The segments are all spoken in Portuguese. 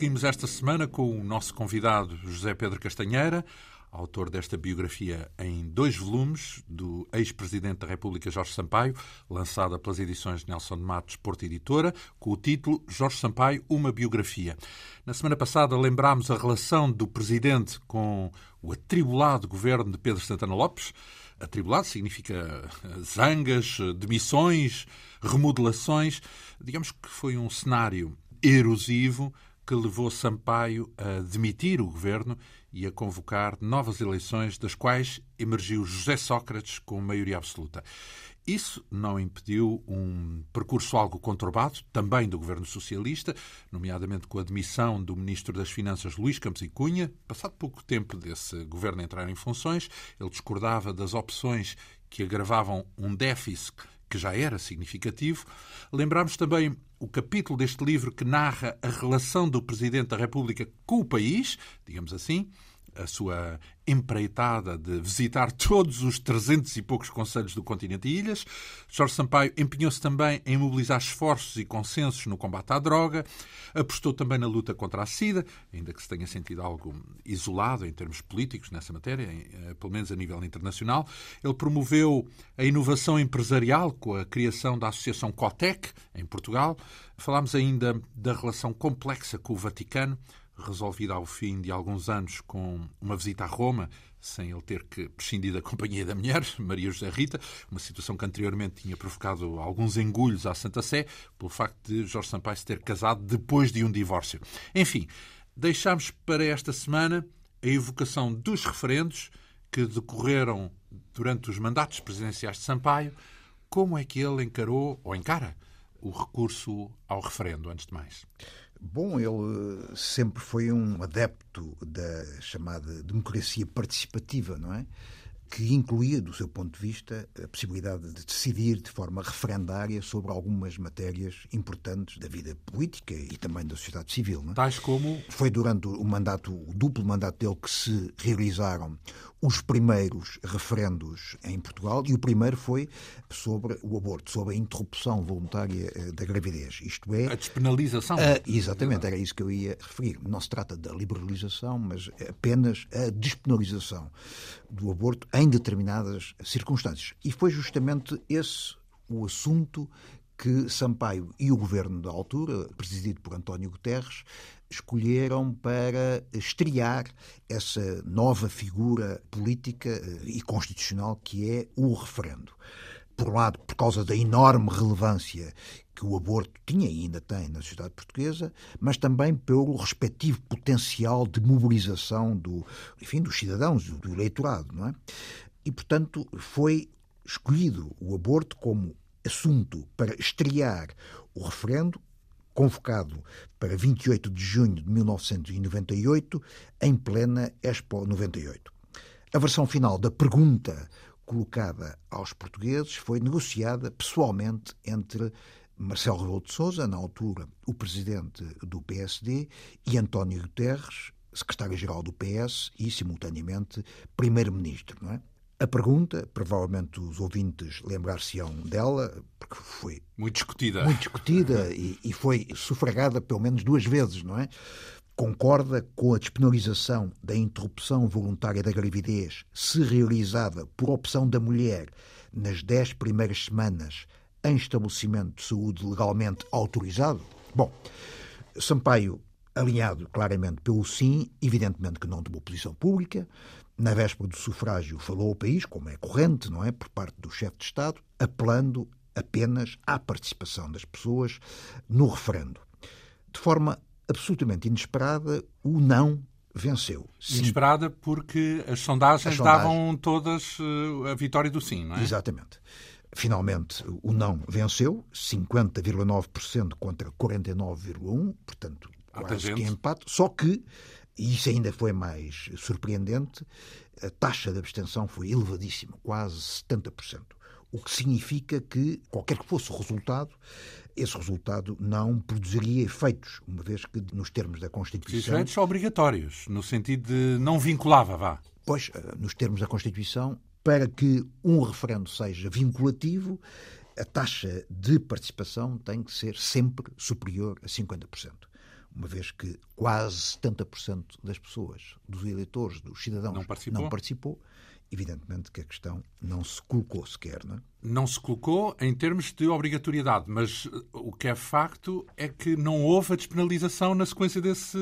Prosseguimos esta semana com o nosso convidado José Pedro Castanheira, autor desta biografia em dois volumes do ex-presidente da República Jorge Sampaio, lançada pelas edições Nelson Matos Porto Editora, com o título Jorge Sampaio, uma biografia. Na semana passada lembrámos a relação do presidente com o atribulado governo de Pedro Santana Lopes. Atribulado significa zangas, demissões, remodelações. Digamos que foi um cenário erosivo que levou Sampaio a demitir o governo e a convocar novas eleições, das quais emergiu José Sócrates com maioria absoluta. Isso não impediu um percurso algo conturbado, também do governo socialista, nomeadamente com a demissão do ministro das Finanças Luís Campos e Cunha. Passado pouco tempo desse governo entrar em funções, ele discordava das opções que agravavam um déficit que já era significativo. Lembramos também o capítulo deste livro que narra a relação do Presidente da República com o país, digamos assim, a sua empreitada de visitar todos os 300 e poucos conselhos do continente e ilhas. Jorge Sampaio empenhou-se também em mobilizar esforços e consensos no combate à droga, apostou também na luta contra a SIDA, ainda que se tenha sentido algo isolado em termos políticos nessa matéria, eh, pelo menos a nível internacional. Ele promoveu a inovação empresarial com a criação da Associação Cotec, em Portugal. Falámos ainda da relação complexa com o Vaticano, resolvida ao fim de alguns anos com uma visita a Roma, sem ele ter que prescindir da companhia da mulher, Maria José Rita, uma situação que anteriormente tinha provocado alguns engulhos à Santa Sé, pelo facto de Jorge Sampaio se ter casado depois de um divórcio. Enfim, deixamos para esta semana a evocação dos referendos que decorreram durante os mandatos presidenciais de Sampaio. Como é que ele encarou, ou encara, o recurso ao referendo, antes de mais? Bom, ele sempre foi um adepto da chamada democracia participativa, não é? Que incluía, do seu ponto de vista, a possibilidade de decidir de forma referendária sobre algumas matérias importantes da vida política e também da sociedade civil. Não é? Tais como. Foi durante o mandato, o duplo mandato dele, que se realizaram os primeiros referendos em Portugal e o primeiro foi sobre o aborto, sobre a interrupção voluntária eh, da gravidez. Isto é. A despenalização. A, exatamente, era isso que eu ia referir. Não se trata da liberalização, mas apenas a despenalização do aborto em determinadas circunstâncias. E foi justamente esse o assunto que Sampaio e o governo da altura, presidido por António Guterres, escolheram para estrear essa nova figura política eh, e constitucional que é o referendo. Por um lado, por causa da enorme relevância que o aborto tinha e ainda tem na sociedade portuguesa, mas também pelo respectivo potencial de mobilização do, enfim, dos cidadãos, do eleitorado, não é? E, portanto, foi escolhido o aborto como assunto para estrear o referendo convocado para 28 de junho de 1998, em plena Expo 98. A versão final da pergunta colocada aos portugueses foi negociada pessoalmente entre Marcelo Rebelo de Sousa, na altura o presidente do PSD, e António Guterres, secretário-geral do PS e, simultaneamente, primeiro-ministro. É? A pergunta, provavelmente os ouvintes lembrar-se-ão dela, porque foi muito discutida, muito discutida e, e, foi sufragada pelo menos duas vezes, não é? Concorda com a despenalização da interrupção voluntária da gravidez, se realizada por opção da mulher nas dez primeiras semanas em estabelecimento de saúde legalmente autorizado? Bom, Sampaio, alinhado claramente pelo sim, evidentemente que não tomou posição pública, na véspera do sufrágio, falou ao país, como é corrente, não é, por parte do chefe de Estado, apelando apenas à participação das pessoas no referendo. De forma absolutamente inesperada, o não venceu. Sim. Inesperada porque as sondagens, as sondagens davam todas eh, a vitória do sim, não é? Exatamente. Finalmente, o não venceu, 50,9% contra 49,1%, portanto, quase que empate. Só que e isso ainda foi mais surpreendente, a taxa de abstenção foi elevadíssima, quase 70%. O que significa que, qualquer que fosse o resultado, esse resultado não produziria efeitos, uma vez que, nos termos da Constituição. Efeitos obrigatórios, no sentido de não vinculava, vá. Pois, eh, nos termos da Constituição, para que um referendo seja vinculativo, a taxa de participação tem que ser sempre superior a 50%. Uma vez que quase 70% das pessoas, dos eleitores, dos cidadãos, não participou. não participou evidentemente que a questão não se colocou sequer. Não, é? não se colocou em termos de obrigatoriedade, mas eh, o que é facto é que não houve a despenalização na sequência desse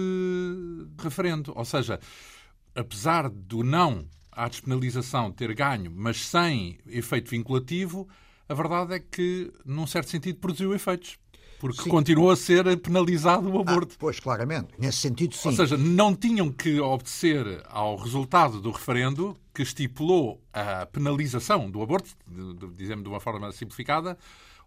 referendo. Ou seja, apesar do não à despenalização ter ganho, mas sem efeito vinculativo, a verdade é que, num certo sentido, produziu efeitos. Porque sim. continua a ser penalizado o aborto. Ah, pois, claramente. Nesse sentido, sim. Ou seja, não tinham que obedecer ao resultado do referendo que estipulou a penalização do aborto, dizemos de uma forma simplificada,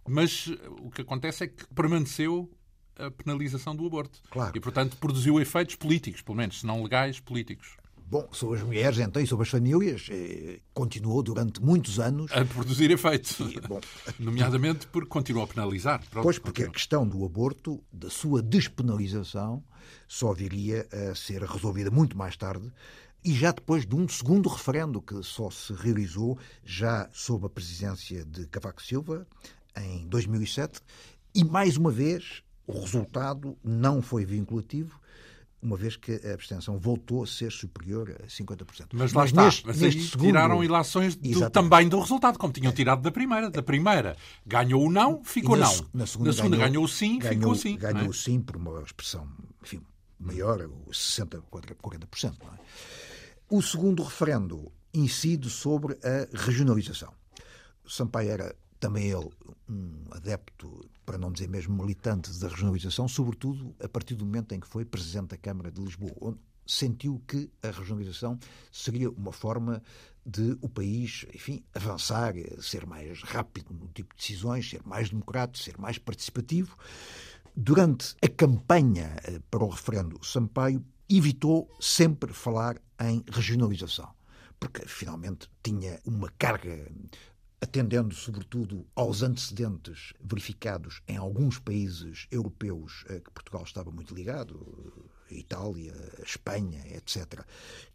mas o que acontece é que permaneceu a penalização do aborto. Claro. E, portanto, produziu efeitos políticos, pelo menos, se não legais, políticos. Bom, sobre as mulheres, então, e sobre as famílias, eh, continuou durante muitos anos. A produzir efeitos. E, bom, Nomeadamente porque continuou a penalizar. Pronto, pois, porque continua. a questão do aborto, da sua despenalização, só viria a ser resolvida muito mais tarde, e já depois de um segundo referendo que só se realizou já sob a presidência de Cavaco Silva, em 2007, e mais uma vez o resultado não foi vinculativo, uma vez que a abstenção voltou a ser superior a 50%. Mas lá Mas está, neste, mas neste segundo... tiraram ilações do, também do resultado, como tinham tirado da primeira. Da primeira ganhou o não, ficou na, não. Na segunda, na segunda ganhou, o sim, ganhou, ficou sim. Ganhou é? o sim por uma expressão enfim, maior, 60%, 40%. Não é? O segundo referendo incide sobre a regionalização. Sampaio era também ele um adepto, para não dizer mesmo militante da regionalização, sobretudo a partir do momento em que foi presidente da Câmara de Lisboa, onde sentiu que a regionalização seria uma forma de o país, enfim, avançar, ser mais rápido no tipo de decisões, ser mais democrático, ser mais participativo. Durante a campanha eh, para o referendo, Sampaio evitou sempre falar em regionalização porque finalmente tinha uma carga atendendo sobretudo aos antecedentes verificados em alguns países europeus a que Portugal estava muito ligado, a Itália, a Espanha, etc.,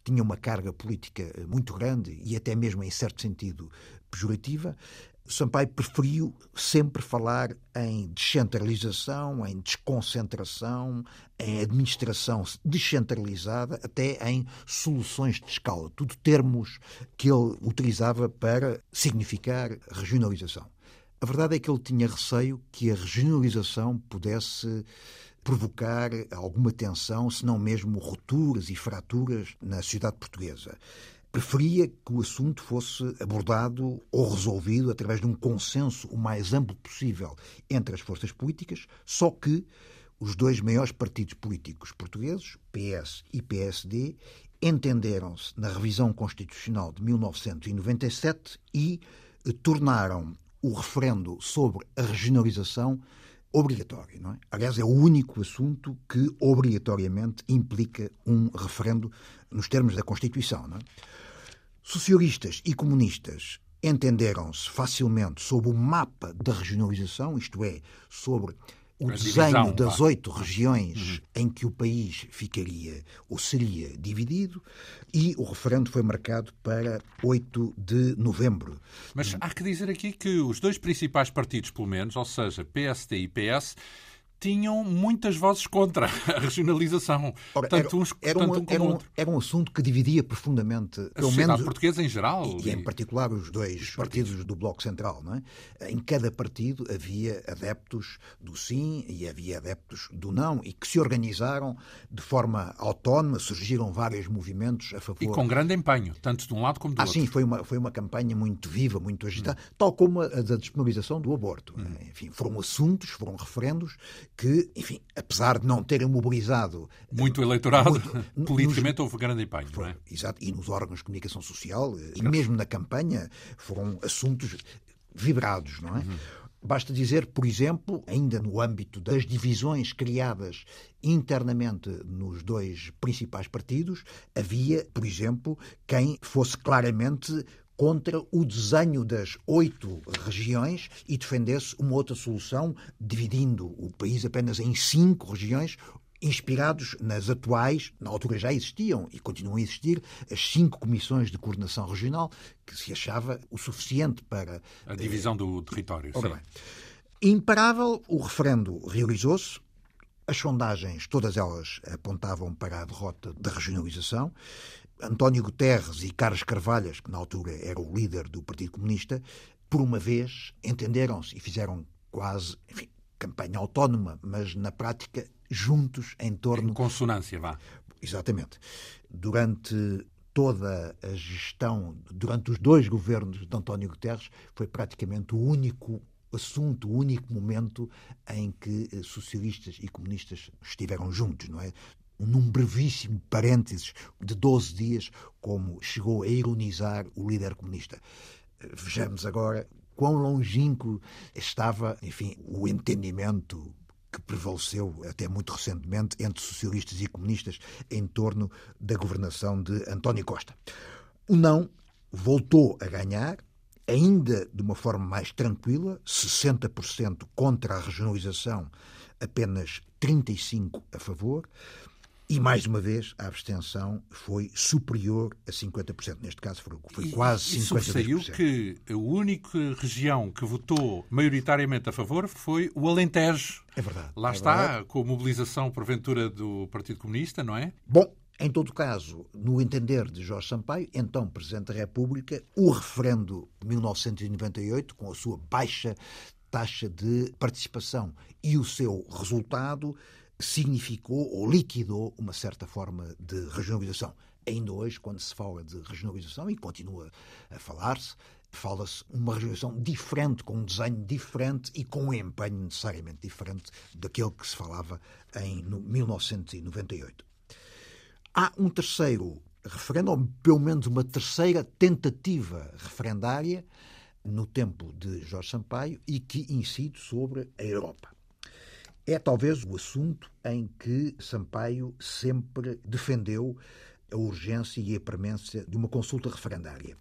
tinha uma carga política muito grande e até mesmo, em certo sentido, pejorativa. Sampaio preferiu sempre falar em descentralização, em desconcentração, em administração descentralizada, até em soluções de escala. Tudo termos que ele utilizava para significar regionalização. A verdade é que ele tinha receio que a regionalização pudesse provocar alguma tensão, se não mesmo rupturas e fraturas na sociedade portuguesa preferia que o assunto fosse abordado ou resolvido através de um consenso o mais amplo possível entre as forças políticas, só que os dois maiores partidos políticos portugueses, PS e PSD, entenderam-se na revisão constitucional de 1997 e tornaram o referendo sobre a regionalização obrigatório. Não é? Aliás, é o único assunto que obrigatoriamente implica um referendo nos termos da Constituição. Não é? Socialistas e comunistas entenderam-se facilmente sobre o mapa da regionalização, isto é, sobre o desenho das oito regiões uhum. em que o país ficaria ou seria dividido e o referendo foi marcado para 8 de novembro. Mas há que dizer aqui que os dois principais partidos, pelo menos, ou seja, PSD e PS, tinham muitas vozes contra a regionalização. Ora, tanto era, uns, era, tanto um, um como era, um, outro. era um assunto que dividia profundamente a pelo menos portuguesa em geral e, e, em particular os dois os partidos. partidos. do Bloco Central, não é? Em cada partido havia adeptos do sim e havia adeptos do não e que se organizaram de forma autónoma, surgiram vários movimentos a favor e com grande empenho, tanto de um lado como do ah, outro. sim, foi uma foi uma campanha muito viva, muito agitada, hum. tal como a da despenalização do aborto. Hum. Enfim, foram assuntos, foram referendos que, enfim, apesar de não terem mobilizado muito eleitorado, muito, politicamente nos, houve grande empenho, foi, não é? Exato, e nos órgãos de comunicação social, e mesmo na campanha, foram assuntos vibrados, não é? Uhum. Basta dizer, por exemplo, ainda no âmbito das divisões criadas internamente nos dois principais partidos, havia, por exemplo, quem fosse claramente contra o desenho das oito regiões e defendesse uma outra solução, dividindo o país apenas em cinco regiões, inspirados nas atuais, na altura já existiam e continuam a existir, as cinco comissões de coordenação regional, que se achava o suficiente para. A divisão do território. Ora Bem, imparável, o referendo realizou-se, As sondagens, todas elas apontavam para a derrota da regionalização. António Guterres e Carlos Carvalhas, que na altura era o líder do Partido Comunista, por uma vez entenderam-se e fizeram quase, enfim, campanha autónoma, mas na prática juntos em torno. Em consonância, vá. Exatamente. Durante toda a gestão, durante os dois governos de António Guterres, foi praticamente o único assunto, o único momento em que socialistas e comunistas estiveram juntos, não é? Num brevíssimo parênteses de 12 dias, como chegou a ironizar o líder comunista. Eh, vejamos agora quão longínquo estava, enfim, o entendimento que prevaleceu até muito recentemente entre socialistas e comunistas em torno da governação de António Costa. O não voltou a ganhar, ainda de uma forma mais tranquila, 60% contra a regionalização, apenas 35% a favor. E, mais uma vez, a abstenção foi superior a 50%. Neste caso, foi, foi quase 50%. E saiu que a única região que votou maioritariamente a favor foi o Alentejo. É verdade. Lá é está, verdade. com a mobilização, porventura, do Partido Comunista, não é? Bom, em todo caso, no entender de Jorge Sampaio, então Presidente da República, o referendo de 1998, com a sua baixa taxa de participação e o seu resultado, significou ou liquidou uma certa forma de regionalização. Ainda hoje, quando se fala de regionalização, e continua a falar-se, fala-se uma regionalização diferente, com um desenho diferente e com um empenho necessariamente diferente daquele que se falava em 1998. Há um terceiro referendo, ou pelo menos uma terceira tentativa referendária no tempo de Jorge Sampaio e que incide sobre a Europa. É talvez o assunto em que Sampaio sempre defendeu a urgência e a premência de uma consulta referendária.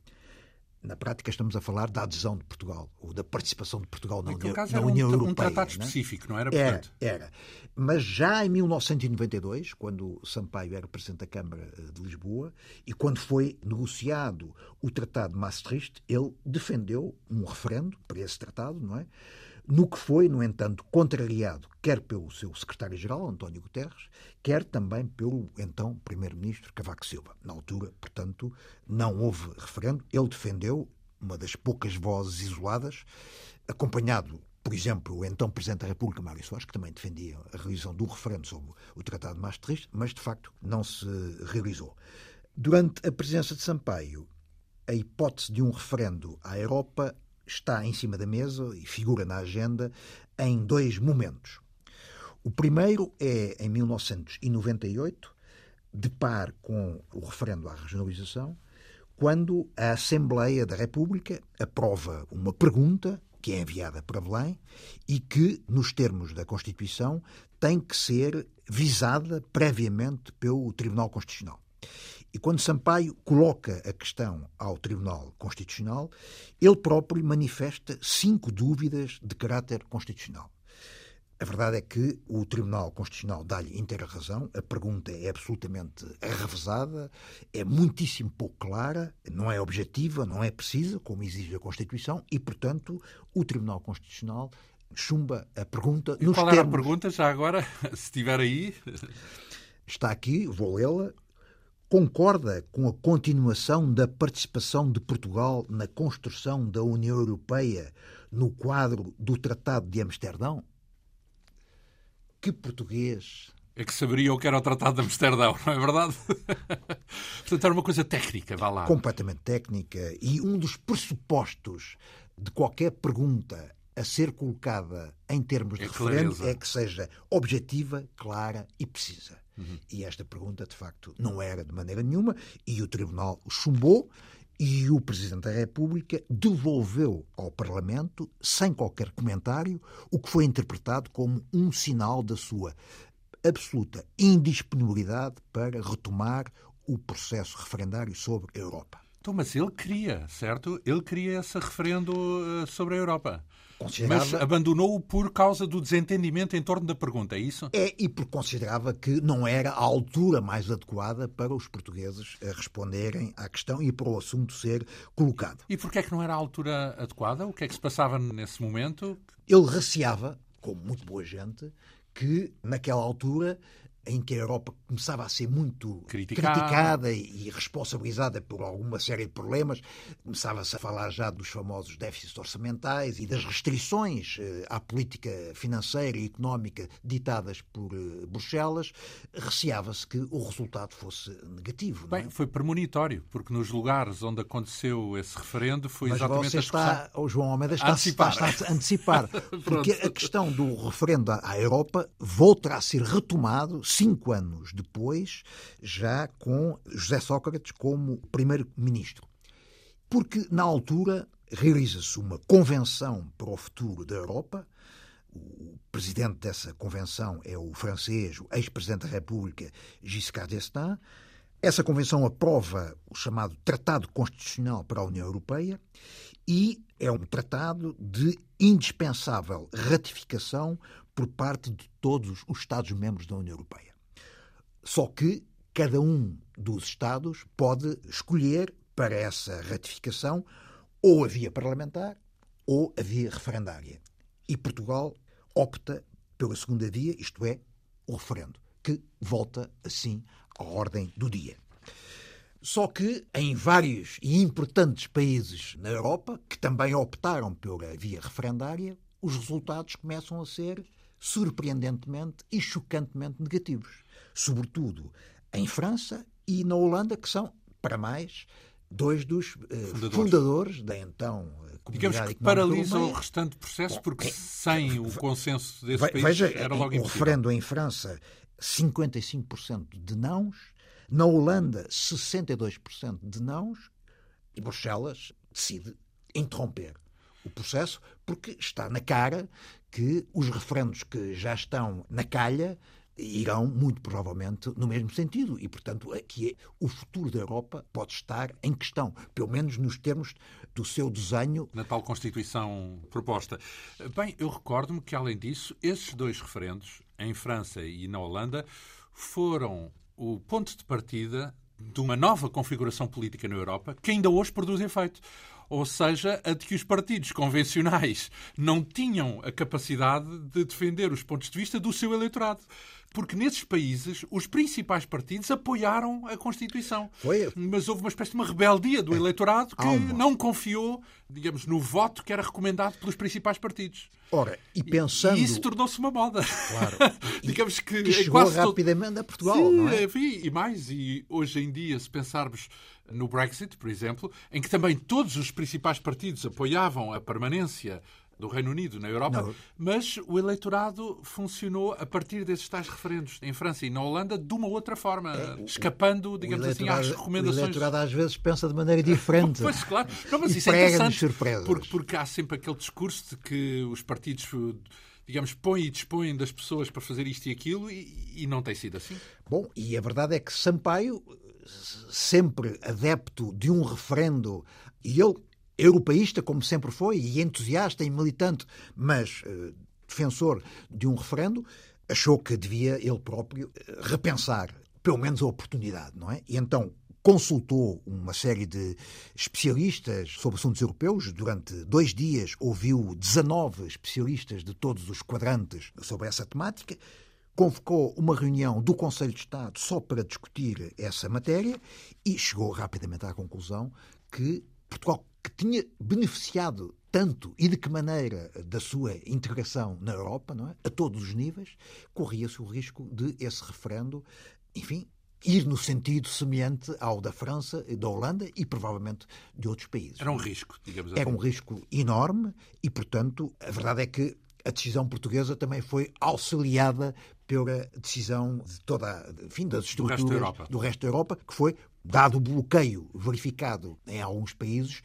Na prática, estamos a falar da adesão de Portugal, ou da participação de Portugal na, União, caso na era União um, Europeia. um tratado não é? específico, não era? Era, Portanto, era. Mas já em 1992, quando Sampaio era Presidente da Câmara eh, de Lisboa, e quando foi negociado o Tratado de Maastricht, ele defendeu um referendo para esse tratado, não é? No que foi, no entanto, contrariado quer pelo seu secretário-geral, António Guterres, quer também pelo então primeiro-ministro Cavaco Silva. Na altura, portanto, não houve referendo. Ele defendeu uma das poucas vozes isoladas, acompanhado por exemplo, o então Presidente da República, Mário Soares, que também defendia a realização um referendo sobre o Tratado de Maastricht, mas de facto não se realizou. Durante a presença de Sampaio, a hipótese de um referendo à Europa está em cima da mesa e figura na agenda em dois momentos. O primeiro é em 1998, de par com o referendo à regionalização, quando a Assembleia da República aprova uma pergunta que é enviada para Belém e que, nos termos da Constituição, tem que ser visada previamente pelo Tribunal Constitucional. E quando Sampaio coloca a questão ao Tribunal Constitucional, ele próprio manifesta cinco dúvidas de caráter constitucional. A verdade é que o Tribunal Constitucional dá-lhe inteira razão, a pergunta é absolutamente arrevesada, é muitíssimo pouco clara, não é objetiva, não é precisa, como exige a Constituição, e, portanto, o Tribunal Constitucional chumba a pergunta e nos qual termos... era a pergunta, já agora, se estiver aí? Está aqui, vou lê-la. Concorda com a continuação da participação de Portugal na construção da União Europeia no quadro do Tratado de Amsterdão? Que português! É que saberia o que era o Tratado de Amsterdão, não é verdade? Portanto, era uma coisa técnica, vá lá. Completamente técnica. E um dos pressupostos de qualquer pergunta a ser colocada em termos de É referendo é que seja objetiva, clara e precisa. E esta pergunta, de facto, não era de maneira nenhuma, e o Tribunal chumbou, e o Presidente da República devolveu ao Parlamento, sem qualquer comentário, o que foi interpretado como um sinal da sua absoluta indisponibilidade para retomar o processo referendário sobre a Europa. Então, mas ele queria, certo? Ele queria esse referendo eh, sobre a Europa. Considerava... Mas abandonou-o por causa do desentendimento em torno da pergunta, é isso? É, e porque considerava que não era a altura mais adequada para os portugueses eh, responderem à questão e para o assunto ser colocado. E porquê é que não era a altura adequada? O que é que se passava nesse momento? Ele receava, como muito boa gente, que, naquela altura, em que a Europa começava a ser muito criticada, criticada e, responsabilizada por alguma série de problemas. Começava-se a falar já dos famosos déficits orçamentais e das restrições eh, à política financeira e económica ditadas por eh, Bruxelas. Receava-se que o resultado fosse negativo. Bem, é? foi premonitório, porque nos lugares onde aconteceu esse referendo foi Mas exatamente você a está, o João Almeida está, antecipar. está, está a antecipar. porque a questão do referendo à Europa voltará a ser retomado cinco anos depois, já com José Sócrates como primeiro-ministro. Porque, na altura, realiza-se uma convenção para o futuro da Europa. O presidente dessa convenção é o francês, o ex-presidente da República, Giscard d'Estaing. Essa convenção aprova o chamado Tratado Constitucional para a União Europeia e é um tratado de indispensável ratificação por parte de todos os Estados-membros da União Europeia. Só que cada um dos Estados pode escolher para essa ratificação ou a via parlamentar ou a via referendária. E Portugal opta pela segunda via, isto é, o referendo, que volta assim à ordem do dia. Só que em vários e importantes países na Europa, que também optaram pela via referendária, os resultados começam a ser surpreendentemente e chocantemente negativos. Sobretudo em França e na Holanda, que são, para mais, dois dos eh, fundadores. fundadores. da então eh, Digamos que paralisa o restante processo, porque Bom, sem o consenso desse país veja, era logo o impossível. referendo em França, 55% de nãos, na Holanda, 62% de nãos, e Bruxelas decide interromper o processo porque está na cara que os referendos que já estão na calha irão muito provavelmente no mesmo sentido e, portanto, aqui é, o futuro da Europa pode estar em questão, pelo menos nos termos do seu desenho. Na tal Constituição proposta. Bem, eu recordo-me que, além disso, esses dois referendos, em França e na Holanda, foram o ponto de partida de uma nova configuração política na Europa que ainda hoje produz efeito ou seja, a de que os partidos convencionais não tinham a capacidade de defender os pontos de vista do seu eleitorado. Porque nesses países os principais partidos apoiaram a Constituição. Foi. Mas houve uma espécie de uma rebeldia do É. eleitorado que não confiou, digamos, no voto que era recomendado pelos principais partidos. Ora, e pensando. E isso tornou-se uma moda. Claro. digamos que, que em chegou quase todo- rapidamente a Portugal, Sim, não é? enfim, e mais, e hoje em dia, se pensarmos no Brexit, por exemplo, em que também todos os principais partidos apoiavam a permanência do Reino Unido na Europa, Não. mas o eleitorado funcionou a partir desses tais referendos em França e na Holanda de uma outra forma, escapando, digamos assim, às eleitorado- O recomendações. eleitorado às vezes pensa de maneira diferente. Pois, claro. Não, mas E isso é interessante. surpresas. Porque, porque há sempre aquele discurso de que os partidos, digamos, põem e dispõem das pessoas para fazer isto e aquilo e, e não tem sido assim. Bom, e a verdade é que Sampaio, sempre adepto de um referendo, e ele, europeísta como sempre foi, e entusiasta e militante, mas eh, defensor de um referendo, achou que devia ele próprio eh, repensar, pelo menos a oportunidade, não é? E então consultou uma série de especialistas sobre assuntos europeus. Durante dois dias ouviu 19 especialistas de todos os quadrantes sobre essa temática convocou uma reunião do Conselho de Estado só para discutir essa matéria e chegou rapidamente à conclusão que Portugal, que tinha beneficiado tanto e de que maneira da sua integração na Europa, não é? a todos os níveis, corria-se o risco de esse referendo, enfim, ir no sentido semelhante ao da França, da Holanda e provavelmente de outros países. Era um risco, digamos assim. Era um risco enorme e, portanto, a verdade é que a decisão portuguesa também foi auxiliada pela decisão de toda, a- enfim, das estruturas resto do resto da Europa, que foi, dado o bloqueio verificado em alguns países,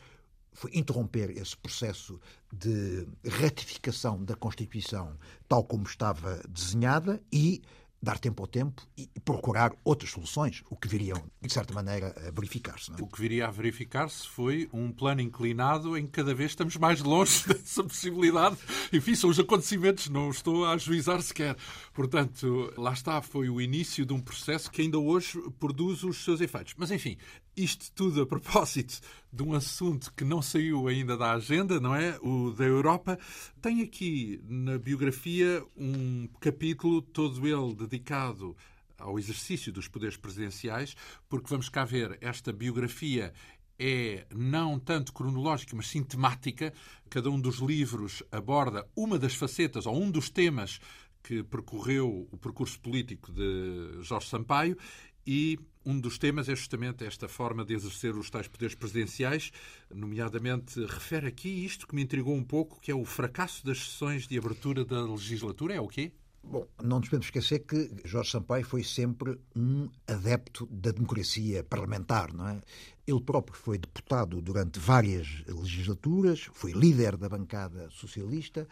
foi interromper esse processo de ratificação da Constituição tal como estava desenhada e dar tempo ao tempo e procurar outras soluções, o que viriam, de certa maneira, a verificar-se. é? O que viria a verificar-se foi um plano inclinado em que cada vez estamos mais longe dessa possibilidade. Enfim, são os acontecimentos, não estou a ajuizar sequer. Portanto, lá está, foi o início de um processo que ainda hoje produz os seus efeitos. Mas, enfim, Isto tudo a propósito de um assunto que não saiu ainda da agenda, não é? O da Europa. Tem aqui na biografia um capítulo, todo ele dedicado ao exercício dos poderes presidenciais, porque vamos cá ver, esta biografia é não tanto cronológica, mas sim temática. Cada um dos livros aborda uma das facetas ou um dos temas que percorreu o percurso político de Jorge Sampaio e um dos temas é justamente esta forma de exercer os tais poderes presidenciais, nomeadamente refere aqui isto que me intrigou um pouco, que é o fracasso das sessões de abertura da legislatura. É o quê? Bom, não nos podemos esquecer que Jorge Sampaio foi sempre um adepto da democracia parlamentar, não é? Ele próprio foi deputado durante várias legislaturas, foi líder da bancada socialista,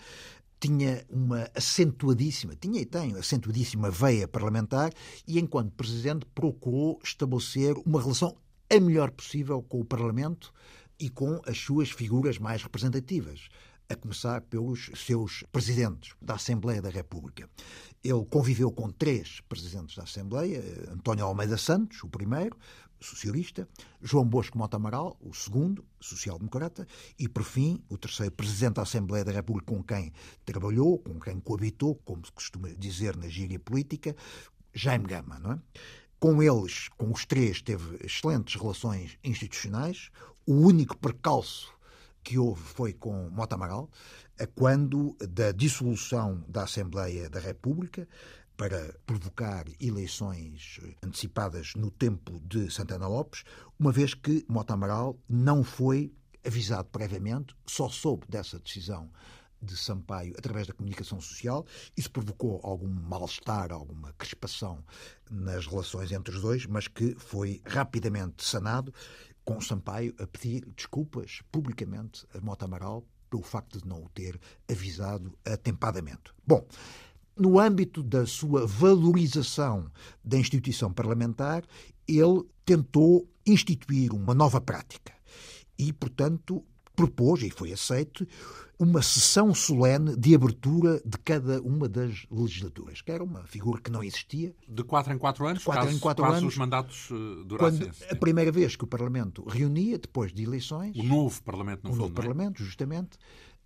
tinha uma acentuadíssima, tinha e tem acentuadíssima veia parlamentar e, enquanto presidente, procurou estabelecer uma relação a melhor possível com o Parlamento e com as suas figuras mais representativas a começar pelos seus presidentes da Assembleia da República. Ele conviveu com três presidentes da Assembleia, António Almeida Santos, o primeiro, socialista, João Bosco Mota Amaral, o segundo, social-democrata, e, por fim, o terceiro presidente da Assembleia da República com quem trabalhou, com quem coabitou, como se costuma dizer na gíria política, Jaime Gama, não é? Com eles, com os três, teve excelentes relações institucionais. O único percalço que houve foi com Mota Amaral, quando da dissolução da Assembleia da República para provocar eleições antecipadas no tempo de Santana Lopes, uma vez que Mota Amaral não foi avisado previamente, só soube dessa decisão de Sampaio através da comunicação social. Isso provocou algum mal-estar, alguma crispação nas relações entre os dois, mas que foi rapidamente sanado, com Sampaio a pedir desculpas publicamente a Mota Amaral pelo facto de não o ter avisado atempadamente. Bom, no âmbito da sua valorização da instituição parlamentar, ele tentou instituir uma nova prática e, portanto, propôs, e foi aceito, uma sessão solene de abertura de cada uma das legislaturas, que era uma figura que não existia. De quatro em quatro anos? De quatro caso, em quatro caso anos. os mandatos uh, durassem. Quando, a primeira vez que o Parlamento reunia, depois de eleições. O novo Parlamento, no o fundo. novo não é? Parlamento, justamente,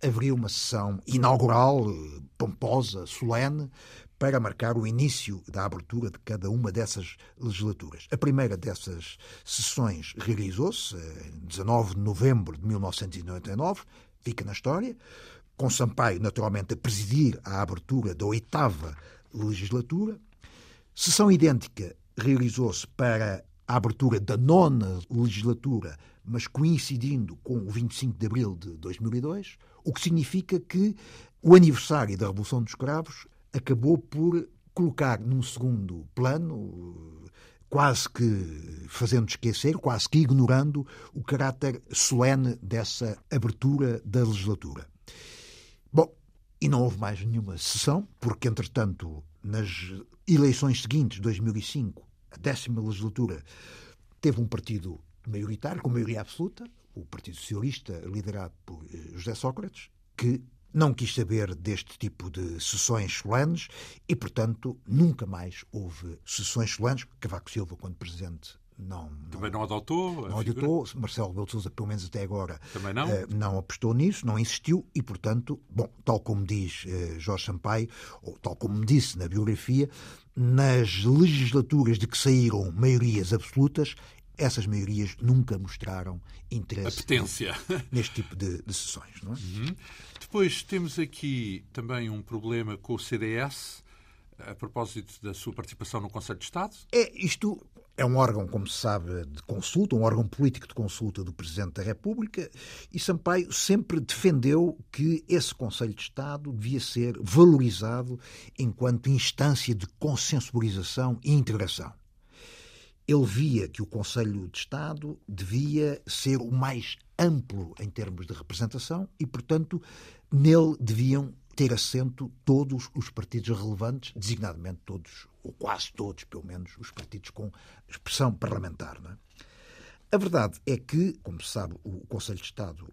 haveria uma sessão inaugural, eh, pomposa, solene, para marcar o início da abertura de cada uma dessas legislaturas. A primeira dessas sessões realizou-se eh, em 19 de novembro de 1999, fica na história, com Sampaio, naturalmente, a presidir a abertura da oitava legislatura. Sessão idêntica realizou-se para a abertura da nona legislatura, mas coincidindo com o 25 de abril de 2002, o que significa que o aniversário da Revolução dos Cravos acabou por colocar num segundo plano, quase que fazendo esquecer, quase que ignorando o caráter solene dessa abertura da legislatura. Bom, e não houve mais nenhuma sessão, porque, entretanto, nas eleições seguintes, 2005, a décima legislatura, teve um partido maioritário, com maioria absoluta, o Partido Socialista, liderado por José Sócrates, que não quis saber deste tipo de sessões solenes e, portanto, nunca mais houve sessões solenes. Cavaco Silva, quando presidente, não, Também não adotou? não adotou. Marcelo Rebelo de Sousa, pelo menos até agora, Também não? eh, não apostou nisso, não insistiu e, portanto, bom, tal como diz eh, Jorge Sampaio, ou tal como disse na biografia, nas legislaturas de que saíram maiorias absolutas, essas maiorias nunca mostraram interesse Apetência. neste tipo de, de sessões. É? Uhum. Depois temos aqui também um problema com o CDS, a propósito da sua participação no Conselho de Estado. É, isto é um órgão, como se sabe, de consulta, um órgão político de consulta do Presidente da República, e Sampaio sempre defendeu que esse Conselho de Estado devia ser valorizado enquanto instância de consensualização e integração. Ele via que o Conselho de Estado devia ser o mais amplo em termos de representação e, portanto, nele deviam ter assento todos os partidos relevantes, designadamente todos, ou quase todos, pelo menos, os partidos com expressão parlamentar. É? A verdade é que, como se sabe, o Conselho de Estado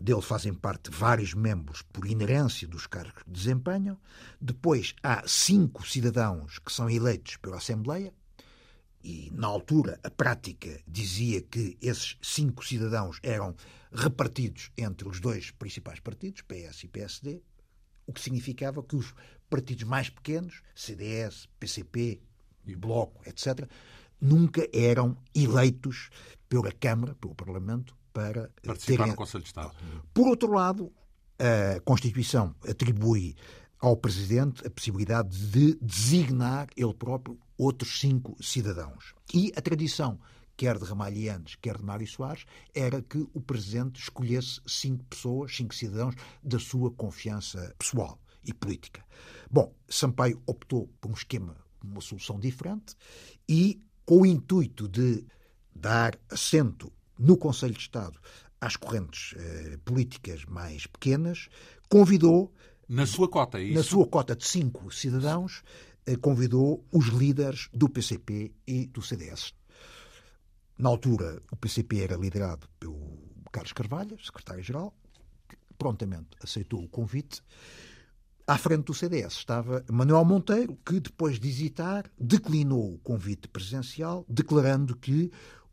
dele fazem parte vários membros por inerência dos cargos que desempenham. Depois há cinco cidadãos que são eleitos pela Assembleia, e na altura a prática dizia que esses cinco cidadãos eram repartidos entre os dois principais partidos, PS e PSD, o que significava que os partidos mais pequenos, CDS, PCP, Bloco, etc., nunca eram eleitos pela Câmara, pelo Parlamento, para participar terem... no Conselho de Estado. Por outro lado, a Constituição atribui ao Presidente a possibilidade de designar ele próprio outros cinco cidadãos. E a tradição, quer de Ramalhianes, quer de Mário Soares, era que o Presidente escolhesse cinco pessoas, cinco cidadãos da sua confiança pessoal e política. Bom, Sampaio optou por um esquema, uma solução diferente e, com o intuito de dar assento no Conselho de Estado às correntes eh, políticas mais pequenas, convidou. Na sua cota, é isso? Na sua cota de cinco cidadãos, eh, convidou os líderes do PCP e do CDS. Na altura, o PCP era liderado pelo Carlos Carvalho, secretário-geral, que prontamente aceitou o convite. À frente do CDS estava Manuel Monteiro, que, depois de hesitar, declinou o convite presidencial, declarando que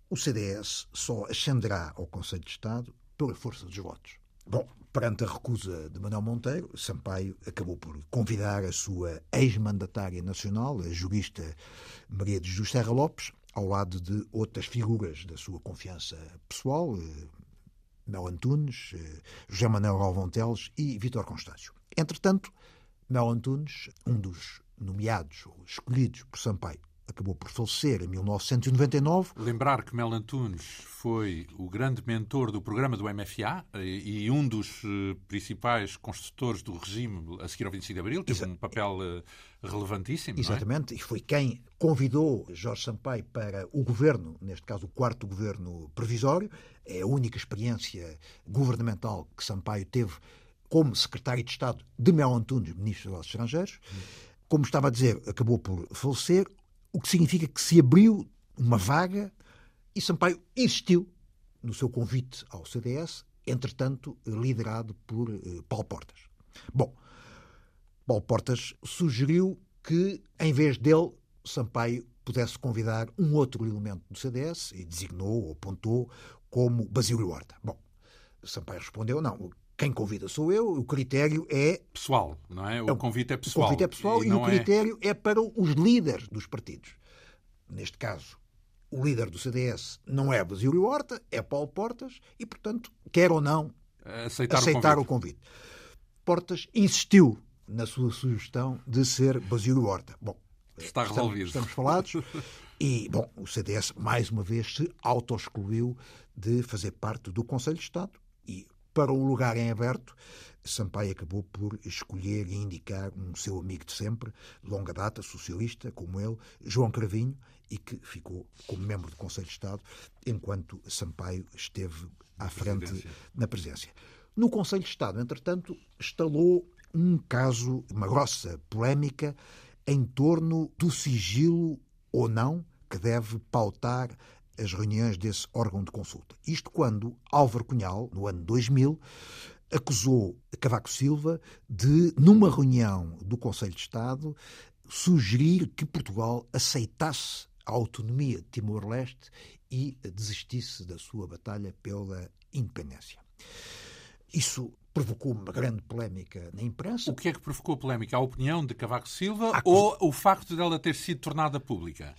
o CDS só ascenderá ao Conselho de Estado pela força dos votos. Bom, perante a recusa de Manuel Monteiro, Sampaio acabou por convidar a sua ex-mandatária nacional, a jurista Maria de Jesus Serra Lopes, ao lado de outras figuras da sua confiança pessoal, eh, Mel Antunes, eh, José Manuel Galvão Teles e Vítor Constâncio. Entretanto, Mel Antunes, um dos nomeados ou escolhidos por Sampaio acabou por falecer em 1999. Lembrar que Mel Antunes foi o grande mentor do programa do MFA e um dos eh, principais construtores do regime a seguir ao 25 de Abril, teve Exa um papel eh, relevantíssimo. É? Exatamente, é? e foi quem convidou Jorge Sampaio para o governo, neste caso o quarto governo provisório. É a única experiência governamental que Sampaio teve como secretário de Estado de Mel Antunes, ministro dos Estrangeiros. Como estava a dizer, acabou por falecer o que significa que se abriu uma vaga e Sampaio insistiu no seu convite ao CDS, entretanto liderado por eh, Paulo Portas. Bom, Paulo Portas sugeriu que, em vez dele, Sampaio pudesse convidar um outro elemento do CDS e designou ou apontou como Basílio Horta. Bom, Sampaio respondeu: não, quem convida sou eu, o critério é. Pessoal, não é? O convite é pessoal. O convite é pessoal e, e o é- critério é... é para os líderes dos partidos. Neste caso, o líder do CDS não é Basílio Horta, é Paulo Portas e, portanto, quer ou não aceitar, aceitar o, convite. o, convite. Portas insistiu na sua sugestão de ser Basílio Horta. Bom, está resolvido. Estamos, estamos falados. E, bom, o CDS, mais uma vez, se auto-excluiu de fazer parte do Conselho de Estado e para um lugar em aberto, Sampaio acabou por escolher e indicar um seu amigo de sempre, longa data, socialista, como ele, João Cravinho, e que ficou como membro do Conselho de Estado enquanto Sampaio esteve à frente presidência. na presidência. No Conselho de Estado, entretanto, instalou um caso, uma grossa polémica em torno do sigilo ou não que deve pautar as reuniões desse órgão de consulta. Isto quando Álvaro Cunhal, no ano 2000, acusou Cavaco Silva de, numa reunião do Conselho de Estado, sugerir que Portugal aceitasse a autonomia de Timor-Leste e desistisse da sua batalha pela independência. Isso provocou uma grande polémica na imprensa. O que é que provocou a polémica? A opinião de Cavaco Silva ou o facto dela ter sido tornada pública?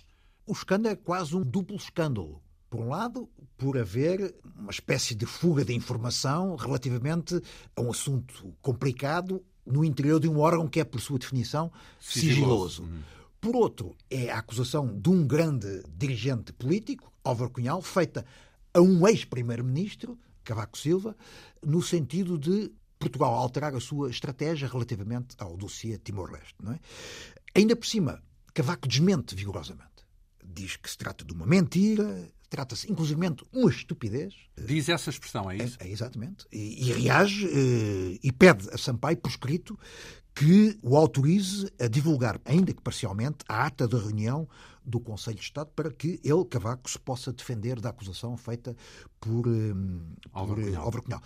O escândalo é quase um duplo escândalo. Por um lado, por haver uma espécie de fuga de informação relativamente a um assunto complicado no interior de um órgão que é, por sua definição, sigiloso. sigiloso. Por outro, é a acusação de um grande dirigente político, Álvaro Cunhal, feita a um ex-primeiro-ministro, Cavaco Silva, no sentido de Portugal alterar a sua estratégia relativamente ao dossiê Timor-Leste. É? Ainda por cima, Cavaco desmente vigorosamente diz que se trata de uma mentira, trata-se inclusive de uma estupidez. Diz essa expressão, é isso? É, é exatamente. E, e reage eh, e pede a Sampaio, por escrito, que o autorize a divulgar, ainda que parcialmente, a ata da reunião do Conselho de Estado para que ele, Cavaco, se possa defender da acusação feita por, um, Álvaro, por Cunhal. Álvaro Cunhal.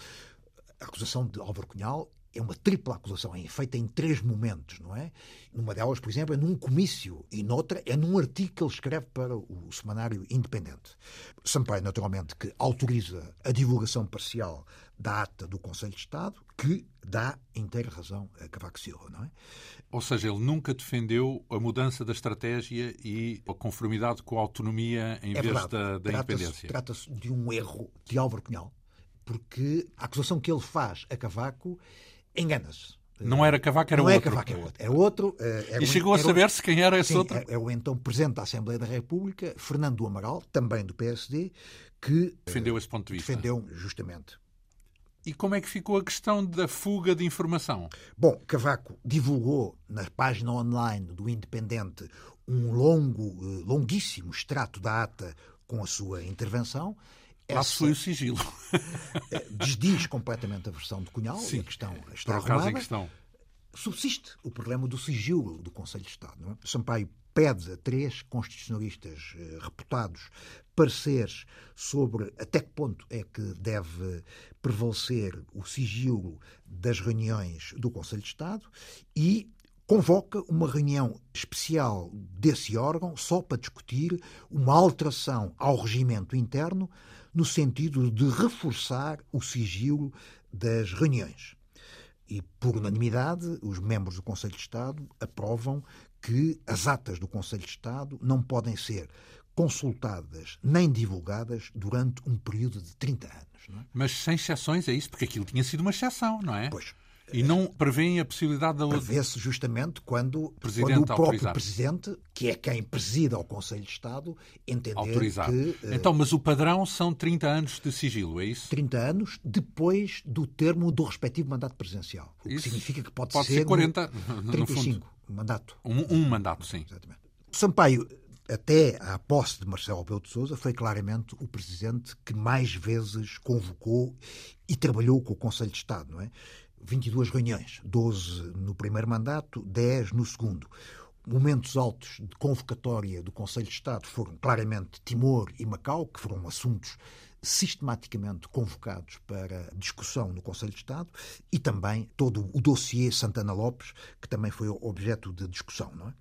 A acusação de Álvaro Cunhal é uma tripla acusação, é feita em três momentos, não é? Numa delas, por exemplo, é num comício e noutra é num artigo que ele escreve para o Semanário Independente. Sampaio, naturalmente, que autoriza a divulgação parcial da ata do Conselho de Estado, que dá inteira razão a Cavaco Silva, não é? Ou seja, ele nunca defendeu a mudança da estratégia e a conformidade com a autonomia em é vez verdade. da, da trata independência. Trata-se de um erro de Álvaro Cunhal, porque a acusação que ele faz a Cavaco engana-se. Não era Cavaco, era não outro. é Cavaco, era outro. Era outro eh, era E o- chegou a saber-se quem era esse Sim, outro? é, é o então Presidente da Assembleia da República, Fernando Amaral, também do PSD, que eh, Defendeu esse ponto de vista. defendeu justamente. E como é que ficou a questão da fuga de informação? Bom, Cavaco divulgou na página online do Independente um longo, eh, longuíssimo extrato da ata com a sua intervenção. Essa, foi o sigilo. eh, desdiz completamente a versão de Cunhal, Sim, a questão está Para o caso em arrumada. questão. subsiste o problema do sigilo do Conselho de Estado. Não é? Sampaio pede a três constitucionalistas eh, reputados pareceres sobre até que ponto é que deve prevalecer o sigilo das reuniões do Conselho de Estado e convoca uma reunião especial desse órgão só para discutir uma alteração ao regimento interno no sentido de reforçar o sigilo das reuniões. E, por unanimidade, os membros do Conselho de Estado aprovam que as atas do Conselho de Estado não podem ser consultadas nem divulgadas durante um período de 30 anos. É? Mas sem exceções, é isso? Porque aquilo tinha sido uma exceção, não é? Pois, E não prevêem a possibilidade da outra. prevê-se justamente quando, Presidente quando o próprio autorizar. Presidente, que é quem presida o Conselho de Estado, entender autorizar. que eh, Então, mas o padrão são 30 anos de sigilo, é isso? 30 anos depois do termo do respectivo mandato presidencial. O que Isso significa que pode, Pode ser ser no 40, no. 35, mandato. Um, um mandato, sim. Exatamente. Sampaio, até à posse de Marcelo Rebelo de Sousa, foi claramente o presidente que mais vezes convocou e trabalhou com o Conselho de Estado, não é? 22 reuniões, 12 no primeiro mandato, 10 no segundo. Momentos altos de convocatória do Conselho de Estado foram claramente Timor e Macau, que foram assuntos sistematicamente convocados para discussão no Conselho de Estado, e também todo o dossiê Santana Lopes, que também foi objeto de discussão, não é?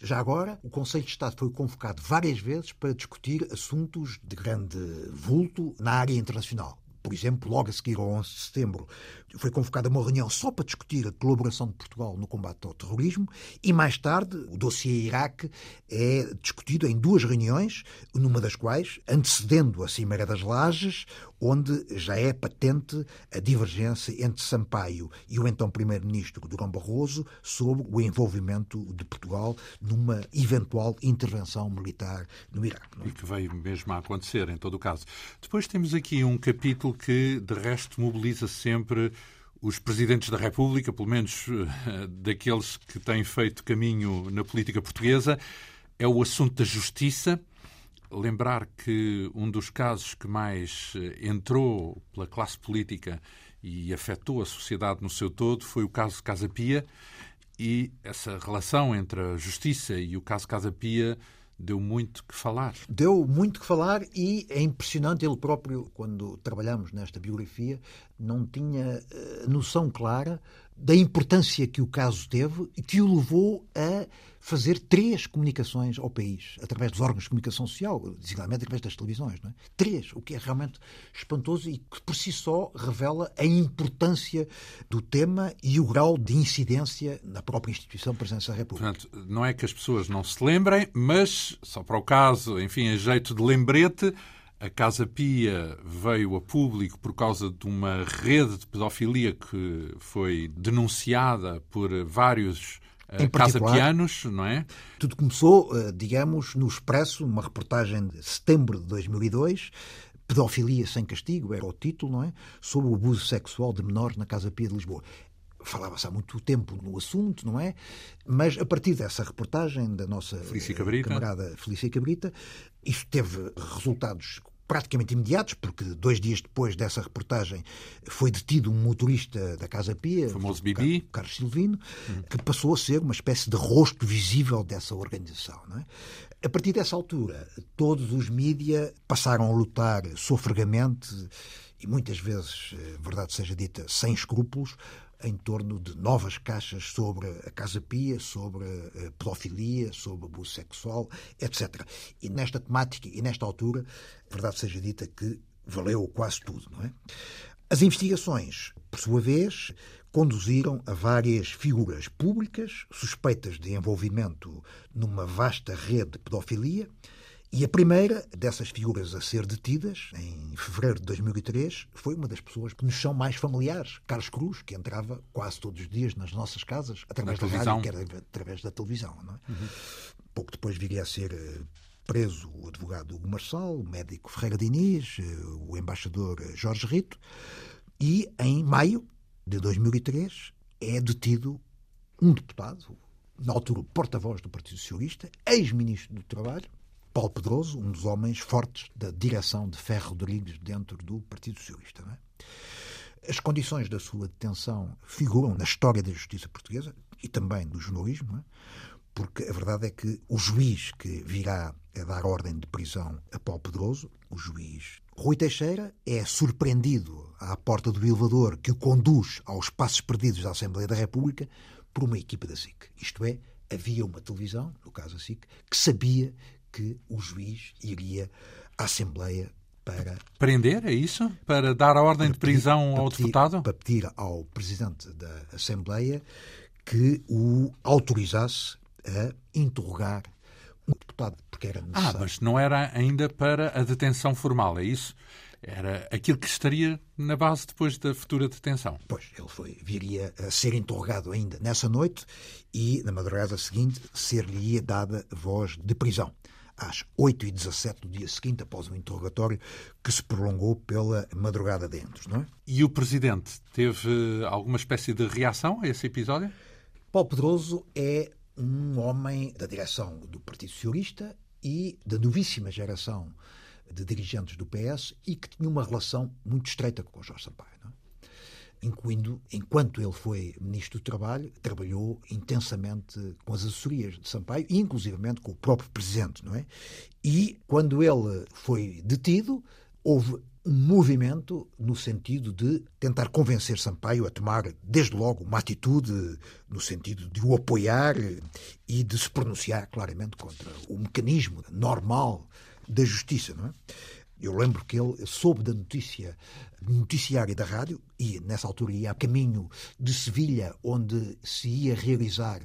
Já agora, o Conselho de Estado foi convocado várias vezes para discutir assuntos de grande vulto na área internacional. Por exemplo, logo a seguir ao 11 de setembro, foi convocada uma reunião só para discutir a colaboração de Portugal no combate ao terrorismo e mais tarde o dossiê Iraque é discutido em duas reuniões, numa das quais, antecedendo a Cimeira das Lajes, onde já é patente a divergência entre Sampaio e o então Primeiro-Ministro Durão Barroso sobre o envolvimento de Portugal numa eventual intervenção militar no Iraque. não é? E que veio mesmo a acontecer, em todo o caso. Depois temos aqui um capítulo que, de resto, mobiliza sempre os presidentes da República, pelo menos eh, daqueles que têm feito caminho na política portuguesa, é o assunto da justiça. Lembrar que um dos casos que mais eh, entrou pela classe política e afetou a sociedade no seu todo foi o caso de Casa Pia e essa relação entre a justiça e o caso Casa Pia deu muito que falar. Deu muito que falar e é impressionante ele próprio, quando trabalhamos nesta biografia, não tinha eh, noção clara da importância que o caso teve e que o levou a fazer três comunicações ao país, através dos órgãos de comunicação social, designadamente através das televisões. Não é? Três, o que é realmente espantoso e que por si só revela a importância do tema e o grau de incidência na própria instituição Presidência da República. Portanto, não é que as pessoas não se lembrem, mas, só para o caso, enfim, a jeito de lembrete, a Casa Pia veio a público por causa de uma rede de pedofilia que foi denunciada por vários Em particular- casapianos, não é? Tudo começou, eh, digamos, no Expresso, uma reportagem de setembro de 2002, Pedofilia sem castigo, era o título, não é? Sobre o abuso sexual de menores na Casa Pia de Lisboa. Falava-se há muito tempo no assunto, não é? Mas a partir dessa reportagem da nossa Felícia Cabrita. camarada Felícia Cabrita, isso teve resultados praticamente imediatos, porque dois dias depois dessa reportagem foi detido um motorista da Casa Pia, O famoso Bibi. Car- Carlos Silvino, que passou a ser uma espécie de rosto visível dessa organização. É? A partir dessa altura, todos os mídia passaram a lutar sofregamente e muitas vezes, eh, verdade seja dita, sem escrúpulos, em torno de novas caixas sobre a Casa Pia, sobre a pedofilia, sobre o abuso sexual, etc. E nesta temática e nesta altura, verdade seja dita que valeu quase tudo, não é? As investigações, por sua vez, conduziram a várias figuras públicas suspeitas de envolvimento numa vasta rede de pedofilia e a primeira dessas figuras a ser detidas, em fevereiro de 2003, foi uma das pessoas que nos são mais familiares, Carlos Cruz, que entrava quase todos os dias nas nossas casas, através da rádio, que era através da televisão. É? Uhum. Pouco depois viria a ser eh, preso o advogado Hugo Marçal, o médico Ferreira Diniz, eh, o embaixador Jorge Rito, e em maio de 2003 é detido um deputado, na altura porta-voz do Partido Socialista, ex-ministro do Trabalho, Paulo Pedroso, um dos homens fortes da direção de Ferro Rodrigues dentro do Partido Socialista. É? As condições da sua detenção figuram na história da justiça portuguesa e também do jornalismo, é? porque a verdade é que o juiz que virá a dar ordem de prisão a Paulo Pedroso, o juiz Rui Teixeira, é surpreendido à porta do elevador que o conduz aos passos perdidos da Assembleia da República por uma equipa da SIC. Isto é, havia uma televisão, no caso a SIC, que sabia que o juiz iria à Assembleia para. Prender, é isso? Para dar a ordem de prisão ao pedir, deputado? Para pedir ao Presidente da Assembleia que o autorizasse a interrogar um deputado, porque era necessário. Ah, mas não era ainda para a detenção formal, é isso? Era aquilo que estaria na base depois da futura detenção. Pois, ele foi, viria a ser interrogado ainda nessa noite e, na madrugada seguinte, ser-lhe dada voz de prisão às 8h17 do dia seguinte, após um interrogatório que se prolongou pela madrugada dentro. Não é? E o Presidente teve alguma espécie de reação a esse episódio? Paulo Pedroso é um homem da direção do Partido Socialista e da novíssima geração de dirigentes do PS e que tinha uma relação muito estreita com o Jorge Sampaio. Incluindo, enquanto ele foi Ministro do Trabalho, trabalhou intensamente com as assessorias de Sampaio e, inclusivamente, com o próprio Presidente, não é? E, quando ele foi detido, houve um movimento no sentido de tentar convencer Sampaio a tomar, desde logo, uma atitude no sentido de o apoiar e de se pronunciar claramente contra o mecanismo normal da justiça, não é? Eu lembro que ele soube da notícia noticiária da rádio e nessa altura ia a caminho de Sevilha, onde se ia realizar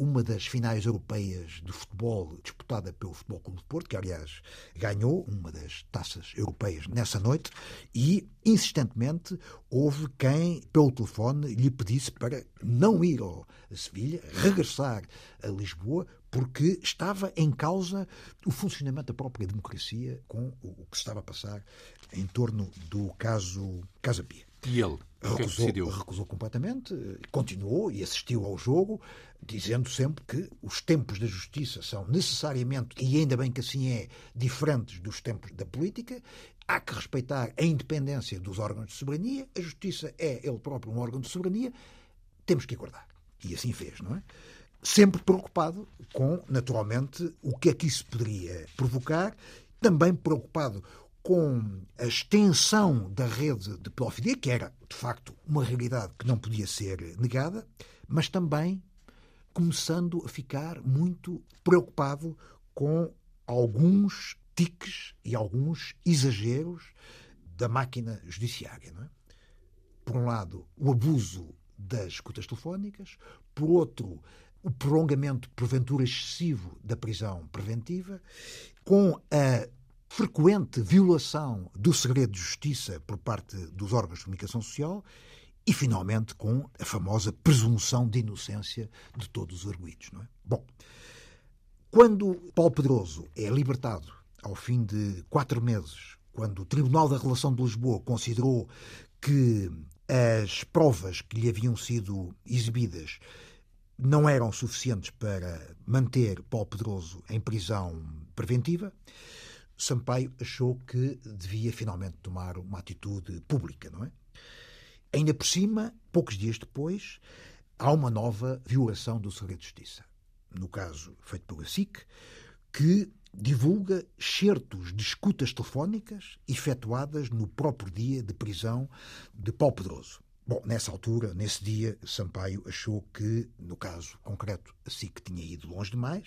uma das finais europeias de futebol disputada pelo Futebol Clube de Porto, que aliás ganhou uma das taças europeias nessa noite, e insistentemente houve quem, pelo telefone, lhe pedisse para não ir a Sevilha, regressar a Lisboa, porque estava em causa o funcionamento da própria democracia com o que se estava a passar em torno do caso Casa Pia. E ele? Recusou, recusou completamente, continuou e assistiu ao jogo, dizendo sempre que os tempos da justiça são necessariamente, e ainda bem que assim é, diferentes dos tempos da política. Há que respeitar a independência dos órgãos de soberania. A justiça é ele próprio um órgão de soberania. Temos que aguardar. E assim fez, não é? Sempre preocupado com, naturalmente, o que é que isso poderia provocar, também preocupado com a extensão da rede de pedofilia, que era, de facto, uma realidade que não podia ser negada, mas também começando a ficar muito preocupado com alguns tiques e alguns exageros da máquina judiciária. É? Por um lado, o abuso das escutas telefónicas, por outro, o prolongamento, porventura excessivo, da prisão preventiva, com a frequente violação do segredo de justiça por parte dos órgãos de comunicação social e, finalmente, com a famosa presunção de inocência de todos os arguídos. Não é? Bom, quando Paulo Pedroso é libertado ao fim de quatro meses, quando o Tribunal da Relação de Lisboa considerou que as provas que lhe haviam sido exibidas não eram suficientes para manter Paulo Pedroso em prisão preventiva, Sampaio achou que devia finalmente tomar uma atitude pública, não é? Ainda por cima, poucos dias depois, há uma nova violação do segredo de justiça. No caso feito pela SIC, que divulga certos de escutas telefónicas efetuadas no próprio dia de prisão de Paulo Pedroso. Bom, nessa altura, nesse dia, Sampaio achou que, no caso concreto, a SIC tinha ido longe demais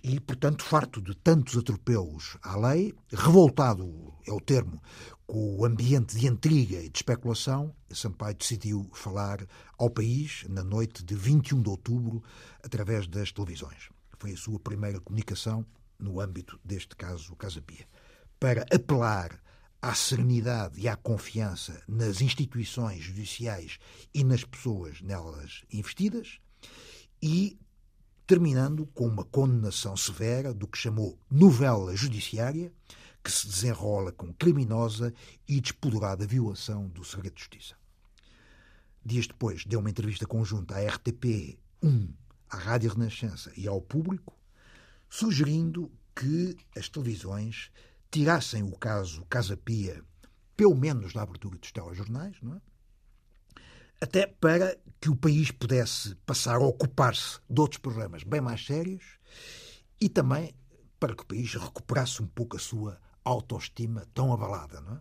e, portanto, farto de tantos atropelos à lei, revoltado é o termo, com o ambiente de intriga e de especulação, Sampaio decidiu falar ao país na noite de 21 de outubro através das televisões. Foi a sua primeira comunicação no âmbito deste caso Casa Pia. Para apelar à serenidade e à confiança nas instituições judiciais e nas pessoas nelas investidas e terminando com uma condenação severa do que chamou novela judiciária, que se desenrola com criminosa e despoderada violação do segredo de justiça. Dias depois, deu uma entrevista conjunta à RTP 1, à Rádio Renascença e ao público, sugerindo que as televisões tirassem o caso Casa Pia, pelo menos da abertura dos telejornais, não é? até para que o país pudesse passar a ocupar-se de outros problemas bem mais sérios e também para que o país recuperasse um pouco a sua autoestima tão abalada. Não é?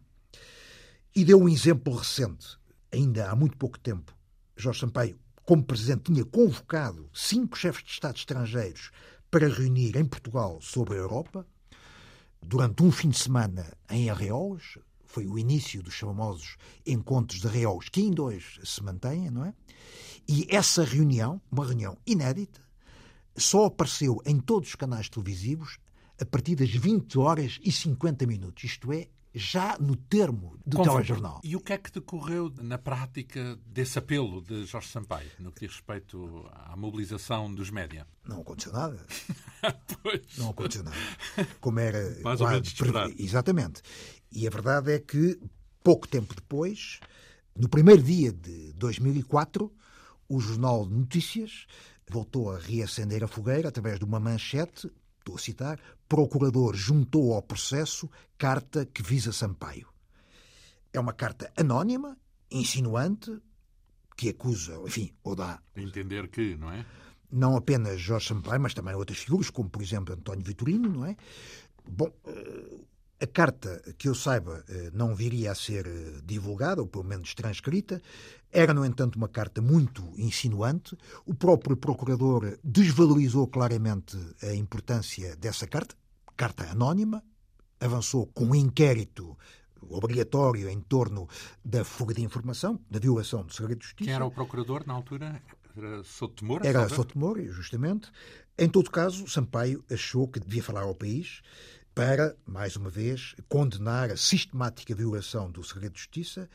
E deu um exemplo recente, ainda há muito pouco tempo. Jorge Sampaio, como presidente, tinha convocado cinco chefes de Estado estrangeiros para reunir em Portugal sobre a Europa, durante um fim de semana em Arreolos, foi o início dos famosos encontros de Arreolos, que ainda hoje se mantêm, não é? E essa reunião, uma reunião inédita, só apareceu em todos os canais televisivos a partir das 20 horas e 50 minutos, isto é, já no termo do Como telejornal. E o que é que decorreu na prática desse apelo de Jorge Sampaio, no que diz respeito à mobilização dos média? Não aconteceu nada. pois. Não aconteceu nada. Como era. Mais ou menos esperado. Exatamente. E a verdade é que, pouco tempo depois, no primeiro dia de 2004, o Jornal de Notícias voltou a reacender a fogueira através de uma manchete estou a citar, procurador juntou ao processo carta que visa Sampaio. É uma carta anónima, insinuante, que acusa, enfim, ou dá. Entender que, não é? Não apenas Jorge Sampaio, mas também outras figuras, como por exemplo António Vitorino, não é? Bom, eh, a carta, que eu saiba, eh, não viria a ser eh, divulgada, ou pelo menos transcrita. Era, no entanto, uma carta muito insinuante. O próprio procurador desvalorizou claramente a importância dessa carta, carta anónima, avançou com um inquérito obrigatório em torno da fuga de informação, da violação do segredo de justiça. Quem era o procurador na altura? Era Souto Moura? Era Souto Moura, justamente. Em todo caso, Sampaio achou que devia falar ao país para, mais uma vez, condenar a sistemática violação do segredo de justiça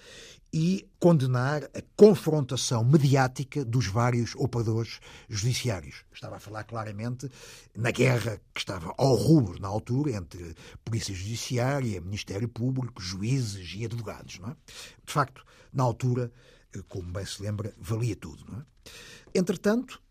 e condenar a confrontação mediática dos vários operadores judiciários. Estava a falar claramente na guerra que estava ao rubro na altura entre Polícia Judiciária, Ministério Público, juízes e advogados. Não é? De facto, na altura, como bem se lembra, valia tudo. Não é? Entretanto,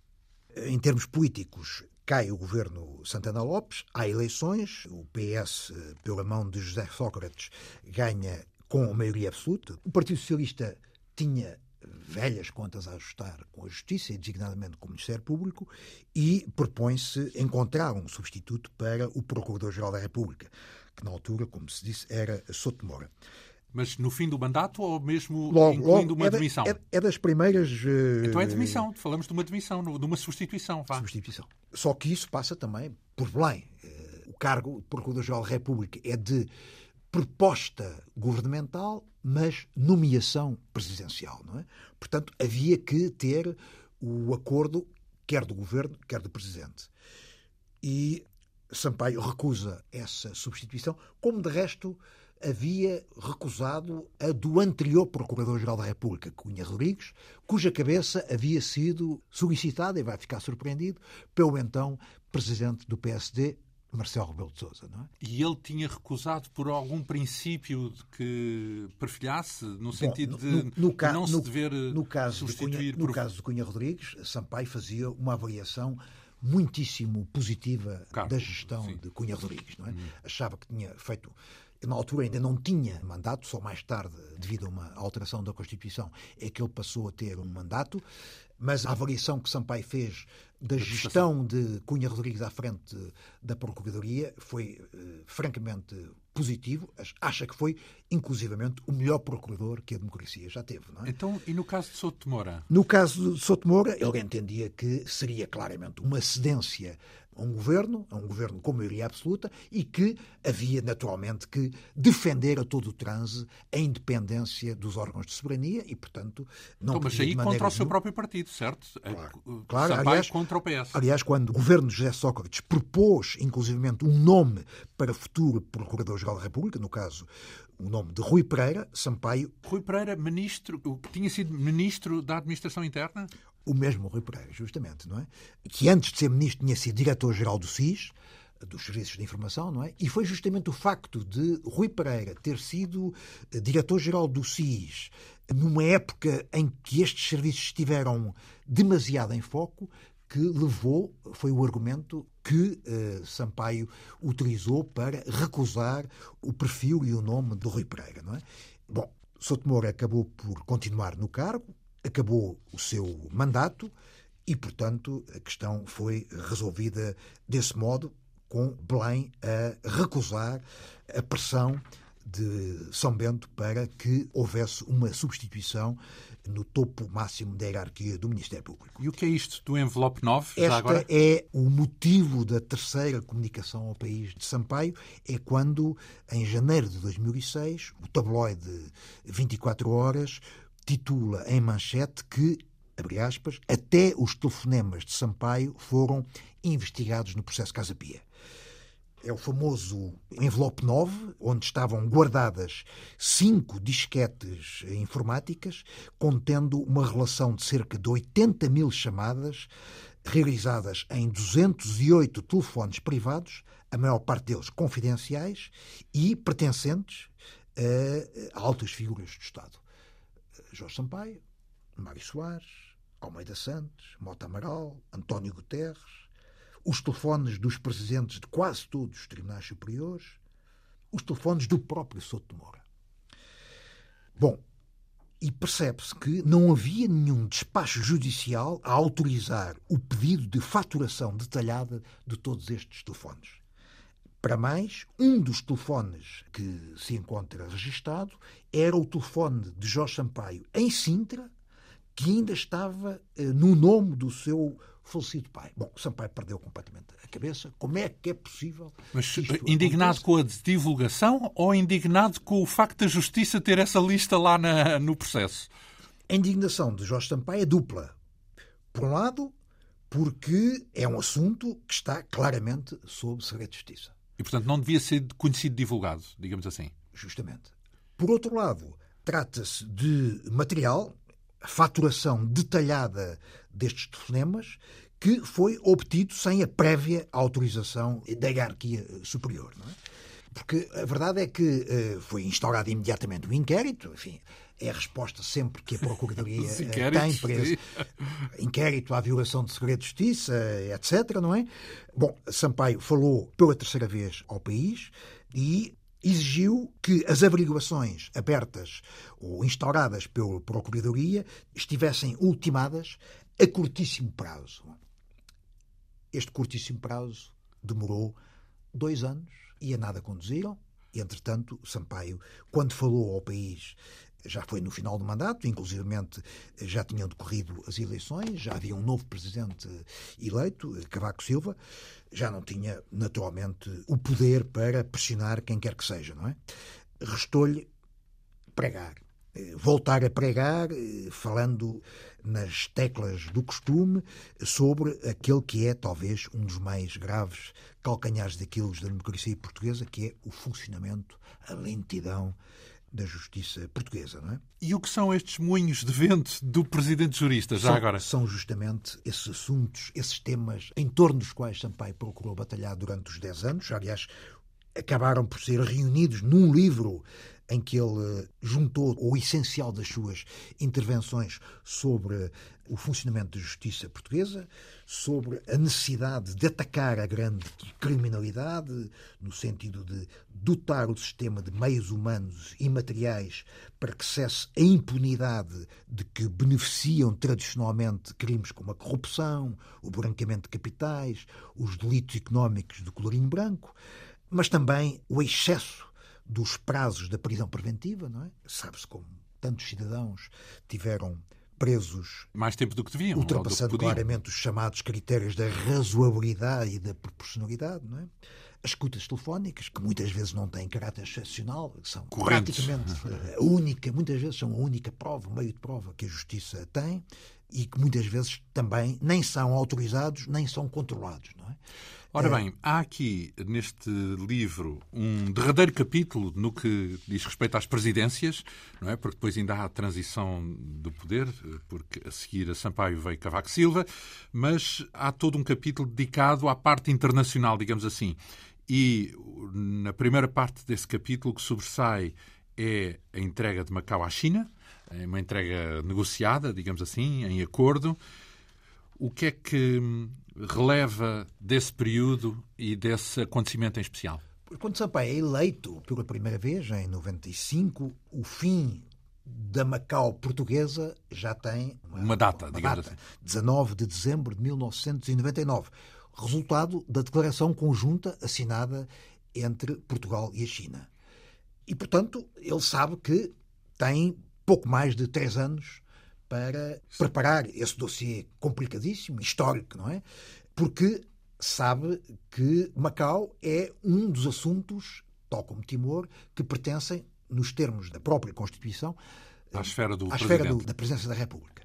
em termos políticos, cai o governo Santana Lopes, há eleições, o PS, pela mão de José Sócrates, ganha com maioria absoluta. O Partido Socialista tinha velhas contas a ajustar com a Justiça, e designadamente com o Ministério Público, e propõe-se encontrar um substituto para o Procurador-Geral da República, que na altura, como se disse, era Souto Moura. Mas no fim do mandato ou mesmo logo, incluindo logo, uma é demissão? É, é, das primeiras. Uh... Então é demissão, falamos de uma demissão, de uma substituição. Vá. Substituição. Só que isso passa também por Belém. Uh, o cargo de Procurador-Geral da República é de proposta governamental, mas nomeação presidencial, não é? Portanto, havia que ter o acordo quer do governo, quer do presidente. E Sampaio recusa essa substituição, como de resto havia recusado a do anterior Procurador-Geral da República, Cunha Rodrigues, cuja cabeça havia sido solicitada, e vai ficar surpreendido, pelo então Presidente do PSD, Marcelo Rebelo de Sousa, não é? E ele tinha recusado por algum princípio de que perfilhasse, no sentido Bom, no, de, no, de não se dever no caso substituir... De Cunha, no caso de Cunha Rodrigues, Sampaio fazia uma avaliação muitíssimo positiva Cargo, da gestão sim. de Cunha Rodrigues, não é? Hum. Achava que tinha feito na altura ainda não tinha mandato, só mais tarde, devido a uma alteração da Constituição, é que ele passou a ter um mandato. mas a avaliação que Sampaio fez da gestão de Cunha Rodrigues à frente da Procuradoria foi eh, francamente positivo. Acha que foi, inclusivamente, o melhor procurador que a democracia já teve. Não é? Então, e no caso de Souto Moura? No caso de Souto Moura, ele entendia que seria claramente uma cedência a um governo, a um governo com maioria absoluta, e que havia naturalmente que defender a todo o transe a independência dos órgãos de soberania e, portanto, não então, Mas aí contra o seu próprio partido, certo? Claro, claro aliás, contra o PS. Aliás, quando o governo de José Sócrates propôs, inclusivamente, um nome para futuro Procurador-Geral da República, no caso o nome de Rui Pereira, Sampaio. Rui Pereira, ministro, tinha sido ministro da Administração Interna? O mesmo Rui Pereira, justamente, não é? Que antes de ser ministro tinha sido diretor-geral do SIS, dos Serviços de Informação, não é? E foi justamente o facto de Rui Pereira ter sido eh, diretor-geral do SIS numa época em que estes serviços estiveram demasiado em foco que levou, foi o argumento que uh, Sampaio utilizou para recusar o perfil e o nome do Rui Pereira, não é? Bom, Sotomora acabou por continuar no cargo, acabou o seu mandato e, portanto, a questão foi resolvida desse modo, com Belém a recusar a pressão de São Bento para que houvesse uma substituição no topo máximo da hierarquia do Ministério Público. E o que é isto do envelope 9? Esta agora? é o motivo da terceira comunicação ao país de Sampaio, é quando, em janeiro de 2006, o tabloide 24 Horas titula em manchete que, abre aspas, até os telefonemas de Sampaio foram investigados no processo Casa Pia. É o famoso envelope 9, onde estavam guardadas cinco disquetes informáticas, contendo uma relação de cerca de 80 mil chamadas realizadas em 208 telefones privados, a maior parte deles confidenciais e pertencentes a altas figuras do Estado. Jorge Sampaio, Mário Soares, Almeida Santos, Mota Amaral, António Guterres, os telefones dos presidentes de quase todos os tribunais superiores, os telefones do próprio Souto de Moura. Bom, e percebe-se que não havia nenhum despacho judicial a autorizar o pedido de faturação detalhada de todos estes telefones. Para mais, um dos telefones que se encontra registado era o telefone de Jorge Sampaio em Sintra, que ainda estava eh, no nome do seu falecido pai. Bom, Sampaio perdeu completamente a cabeça. Como é que é possível? Mas indignado com a divulgação ou indignado com o facto da Justiça ter essa lista lá na, no processo? A indignação de Jorge Sampaio é dupla. Por um lado, porque é um assunto que está claramente sob segredo de justiça. E, portanto, não devia ser conhecido divulgado, digamos assim. Justamente. Por outro lado, trata-se de material, faturação detalhada destes telefonemas, que foi obtido sem a prévia autorização da hierarquia superior. É? Porque a verdade é que uh, foi instaurado imediatamente o um inquérito, enfim, é a resposta sempre que a Procuradoria eh, tem para esse inquérito à violação de segredo de justiça, etc., não é? Bom, Sampaio falou pela terceira vez ao país e exigiu que as averiguações abertas ou instauradas pela Procuradoria estivessem ultimadas a curtíssimo prazo. Este curtíssimo prazo demorou dois anos e a nada conduziram. Entretanto, Sampaio, quando falou ao país já foi no final do mandato, inclusivamente já tinham decorrido as eleições, já havia um novo presidente eleito, Cavaco Silva, já não tinha naturalmente o poder para pressionar quem quer que seja, não é? Restou-lhe pregar, voltar a pregar, falando nas teclas do costume sobre aquele que é talvez um dos mais graves calcanhares daqueles da democracia portuguesa, que é o funcionamento, a lentidão da justiça portuguesa, não é? E o que são estes moinhos de vento do presidente jurista, já são, agora? São justamente esses assuntos, esses temas em torno dos quais Sampaio procurou batalhar durante os 10 anos. Aliás, acabaram por ser reunidos num livro em que ele juntou o essencial das suas intervenções sobre o funcionamento da justiça portuguesa, sobre a necessidade de atacar a grande criminalidade, no sentido de dotar o sistema de meios humanos e materiais para que cesse a impunidade de que beneficiam tradicionalmente crimes como a corrupção, o branqueamento de capitais, os delitos económicos do colorinho branco, mas também o excesso dos prazos da prisão preventiva, não é? Sabe-se como tantos cidadãos tiveram presos mais tempo do que deviam, ultrapassando que claramente os chamados critérios da razoabilidade e da proporcionalidade, não é? As escutas telefónicas, que muitas vezes não têm caráter excepcional, são Correntes. praticamente a única, muitas vezes são a única prova, o meio de prova que a justiça tem e que muitas vezes também nem são autorizados nem são controlados, não é? Ora é. bem, há aqui neste livro um derradeiro capítulo no que diz respeito às presidências, não é? Porque depois ainda há a transição do poder, porque a seguir a Sampaio veio Cavaco Silva, mas há todo um capítulo dedicado à parte internacional, digamos assim. E na primeira parte desse capítulo que sobressai é a entrega de Macau à China, é uma entrega negociada, digamos assim, em acordo. O que é que releva desse período e desse acontecimento em especial? Quando Sampaio é eleito pela primeira vez, em 95, o fim da Macau portuguesa já tem uma, uma data, uma digamos data, assim. 19 de dezembro de 1999, resultado da declaração conjunta assinada entre Portugal e a China. E, portanto, ele sabe que tem pouco mais de três anos para preparar esse dossiê complicadíssimo, histórico, não é? Porque sabe que Macau é um dos assuntos, tal como Timor, que pertencem, nos termos da própria Constituição, à esfera, do à esfera do, da presença da República.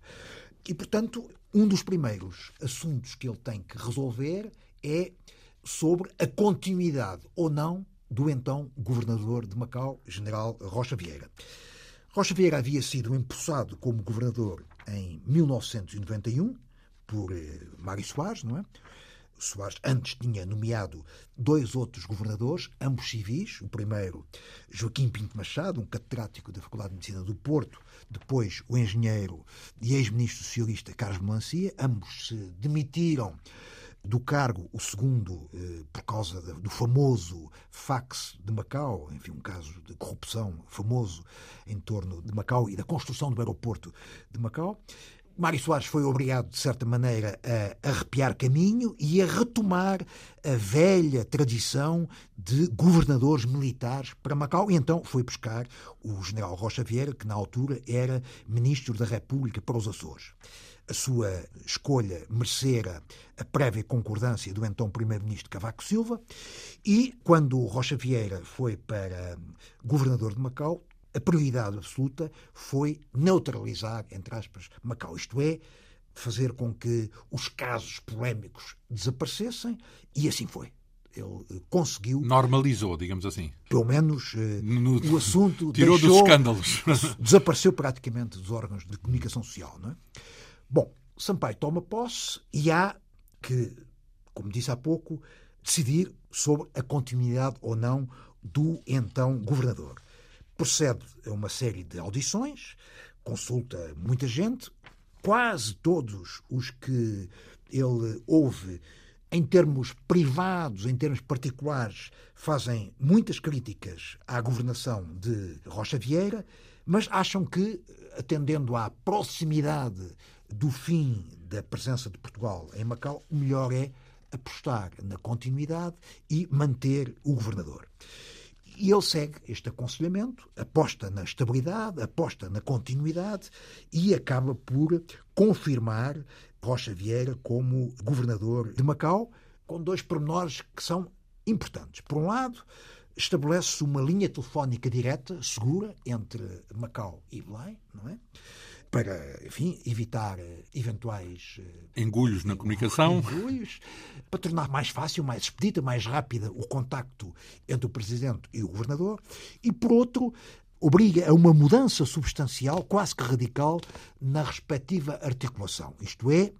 E, portanto, um dos primeiros assuntos que ele tem que resolver é sobre a continuidade ou não do então governador de Macau, general Rocha Vieira. Rocha Vieira havia sido empossado como governador em 1991 por eh, Mário Soares, não é? Soares antes tinha nomeado dois outros governadores, ambos civis. O primeiro, Joaquim Pinto Machado, um catedrático da Faculdade de Medicina do Porto, depois o engenheiro e ex-ministro socialista Carlos Melancia. Ambos se demitiram do cargo, o segundo, eh, por causa do famoso fax de Macau, enfim, um caso de corrupção famoso em torno de Macau e da construção do aeroporto de Macau. Mário Soares foi obrigado, de certa maneira, a arrepiar caminho e a retomar a velha tradição de governadores militares para Macau. E então foi buscar o general Rocha Vieira, que na altura era ministro da República para os Açores a sua escolha merecera a prévia concordância do então Primeiro-Ministro Cavaco Silva, e quando Rocha Vieira foi para governador de Macau, a prioridade absoluta foi neutralizar, entre aspas, Macau, isto é, fazer com que os casos polémicos desaparecessem, e assim foi. Ele eh, conseguiu. Normalizou, digamos assim. Pelo menos eh, no, o assunto. Tirou deixou, dos escândalos. Desapareceu praticamente dos órgãos de comunicação social. Não é? Bom, Sampaio toma posse e há que, como disse há pouco, decidir sobre a continuidade ou não do então governador. Procede a uma série de audições, consulta muita gente, quase todos os que ele ouve em termos privados, em termos particulares, fazem muitas críticas à governação de Rocha Vieira, mas acham que, atendendo à proximidade do fim da presença de Portugal em Macau, o melhor é apostar na continuidade e manter o governador. E ele segue este aconselhamento, aposta na estabilidade, aposta na continuidade e acaba por confirmar Rocha Vieira como governador de Macau, com dois pormenores que são importantes. Por um lado, estabelece-se uma linha telefónica direta, segura, entre Macau e Belém, não é? Para, enfim, evitar eh, eventuais eh, engulhos na comunicação, engulhos, para tornar mais fácil, mais expedita, mais rápida o contacto entre o presidente e o governador, e por outro obriga a uma mudança substancial, quase que radical, na respectiva articulação. Isto é,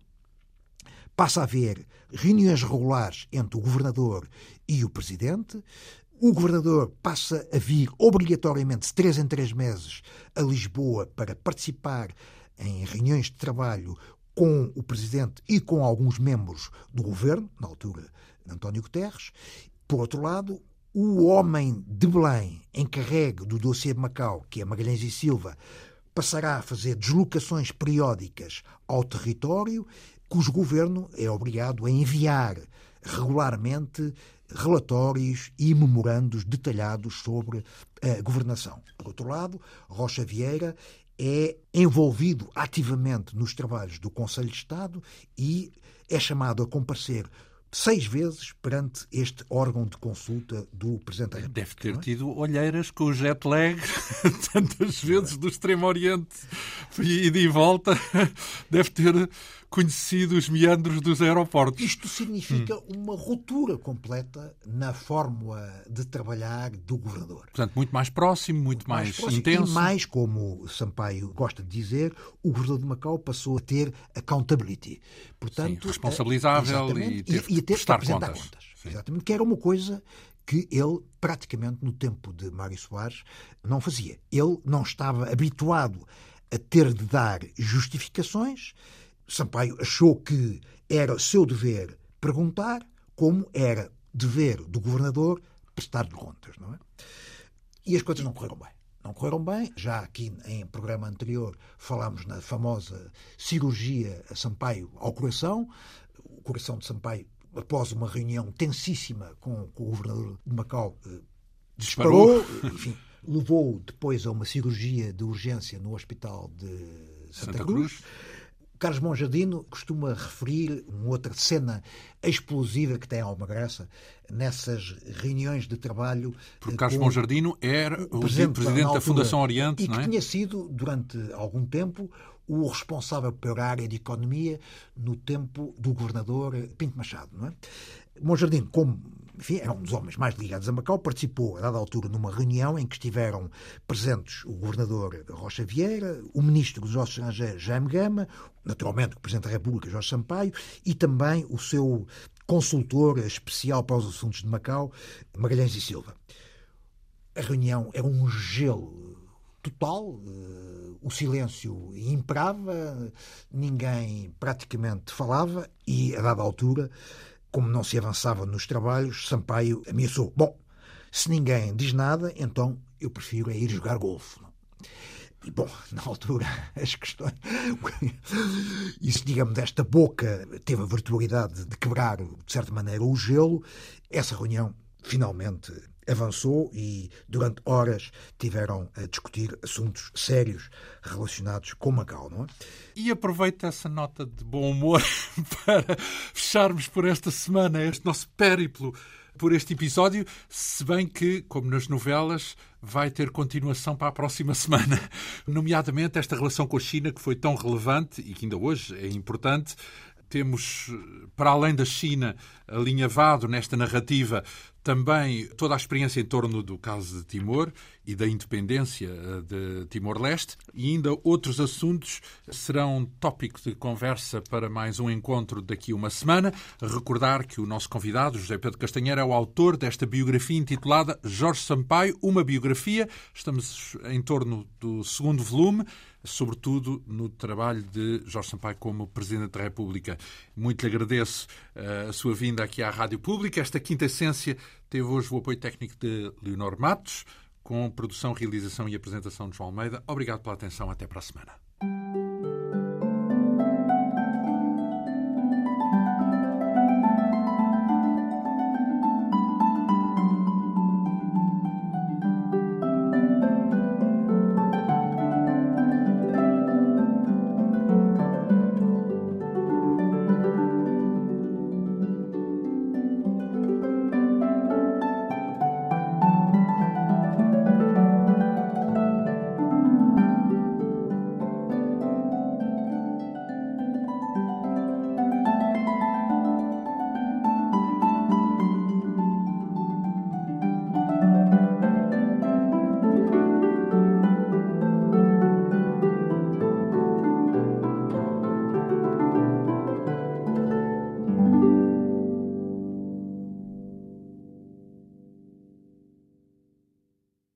passa a haver reuniões regulares entre o governador e o presidente, o governador passa a vir obrigatoriamente, de três em três meses, a Lisboa para participar em reuniões de trabalho com o presidente e com alguns membros do governo, na altura António Guterres. Por outro lado, o homem de Belém, encarregue do dossiê de Macau, que é Magalhães e Silva, passará a fazer deslocações periódicas ao território, cujo governo é obrigado a enviar regularmente relatórios e memorandos detalhados sobre a governação. Por outro lado, Rocha Vieira é envolvido ativamente nos trabalhos do Conselho de Estado e é chamado a comparecer seis vezes perante este órgão de consulta do Presidente da República. Deve ter é? tido olheiras com o jet lag tantas vezes do Extremo Oriente e de volta. Deve ter conhecido os meandros dos aeroportos. Isto significa hum. uma ruptura completa na fórmula de trabalhar do governador. Portanto, muito mais próximo, muito, mais, mais próximo, intenso. E mais, como Sampaio gosta de dizer, o governador de Macau passou a ter accountability. Portanto, Sim, responsabilizável e, ter, e, e ter que apresentar contas. contas. Exatamente, que era uma coisa que ele, praticamente no tempo de Mário Soares, não fazia. Ele não estava habituado a ter de dar justificações Sampaio achou que era seu dever perguntar, como era dever do governador prestar-lhe contas, não é? E as coisas não correram bem. Não correram bem. Já aqui em programa anterior falámos na famosa cirurgia a Sampaio ao coração. O coração de Sampaio, após uma reunião tensíssima com, com o governador de Macau, eh, disparou. disparou. Enfim, levou depois a uma cirurgia de urgência no hospital de Santa, Santa Cruz. Cruz Carlos Monjardino costuma referir uma outra cena explosiva que tem alguma graça nessas reuniões de trabalho. Porque Carlos Monjardino era o presidente, presidente da Fundação Oriente, e é? que tinha sido, durante algum tempo, o responsável pela área de economia no tempo do governador Pinto Machado. Não é? Monjardino, como enfim, era um dos homens mais ligados a Macau, participou, a dada altura, numa reunião em que estiveram presentes o governador Rocha Vieira, o ministro dos Negócios Estrangeiros, Jaime Gama, naturalmente o Presidente da República, Jorge Sampaio, e também o seu consultor especial para os assuntos de Macau, Magalhães e Silva. A reunião era um gelo total, eh, o silêncio imperava, ninguém praticamente falava e, a dada altura, como não se avançava nos trabalhos, Sampaio ameaçou: Bom, se ninguém diz nada, então eu prefiro é ir jogar golfe. E, bom, na altura, as questões. Isso, digamos, desta boca teve a virtualidade de quebrar, de certa maneira, o gelo. Essa reunião, finalmente, avançou e durante horas tiveram a discutir assuntos sérios relacionados com Macau, não é? E aproveito essa nota de bom humor para fecharmos por esta semana este nosso périplo por este episódio, se bem que, como nas novelas, vai ter continuação para a próxima semana. Nomeadamente esta relação com a China, que foi tão relevante e que ainda hoje é importante, temos, para além da China, alinhavado nesta narrativa também toda a experiência em torno do caso de Timor e da independência eh, de Timor-Leste e ainda outros assuntos serão tópico de conversa para mais um encontro daqui uma semana. Recordar que o nosso convidado, José Pedro Castanheira, é o autor desta biografia intitulada Jorge Sampaio, uma biografia. Estamos em torno do segundo volume sobretudo no trabalho de Jorge Sampaio como Presidente da República. Muito lhe agradeço eh, a sua vinda aqui à Rádio Pública. Esta quinta essência teve hoje o apoio técnico de Leonor Matos, com produção, realização e apresentação de João Almeida. Obrigado pela atenção. Até para a semana.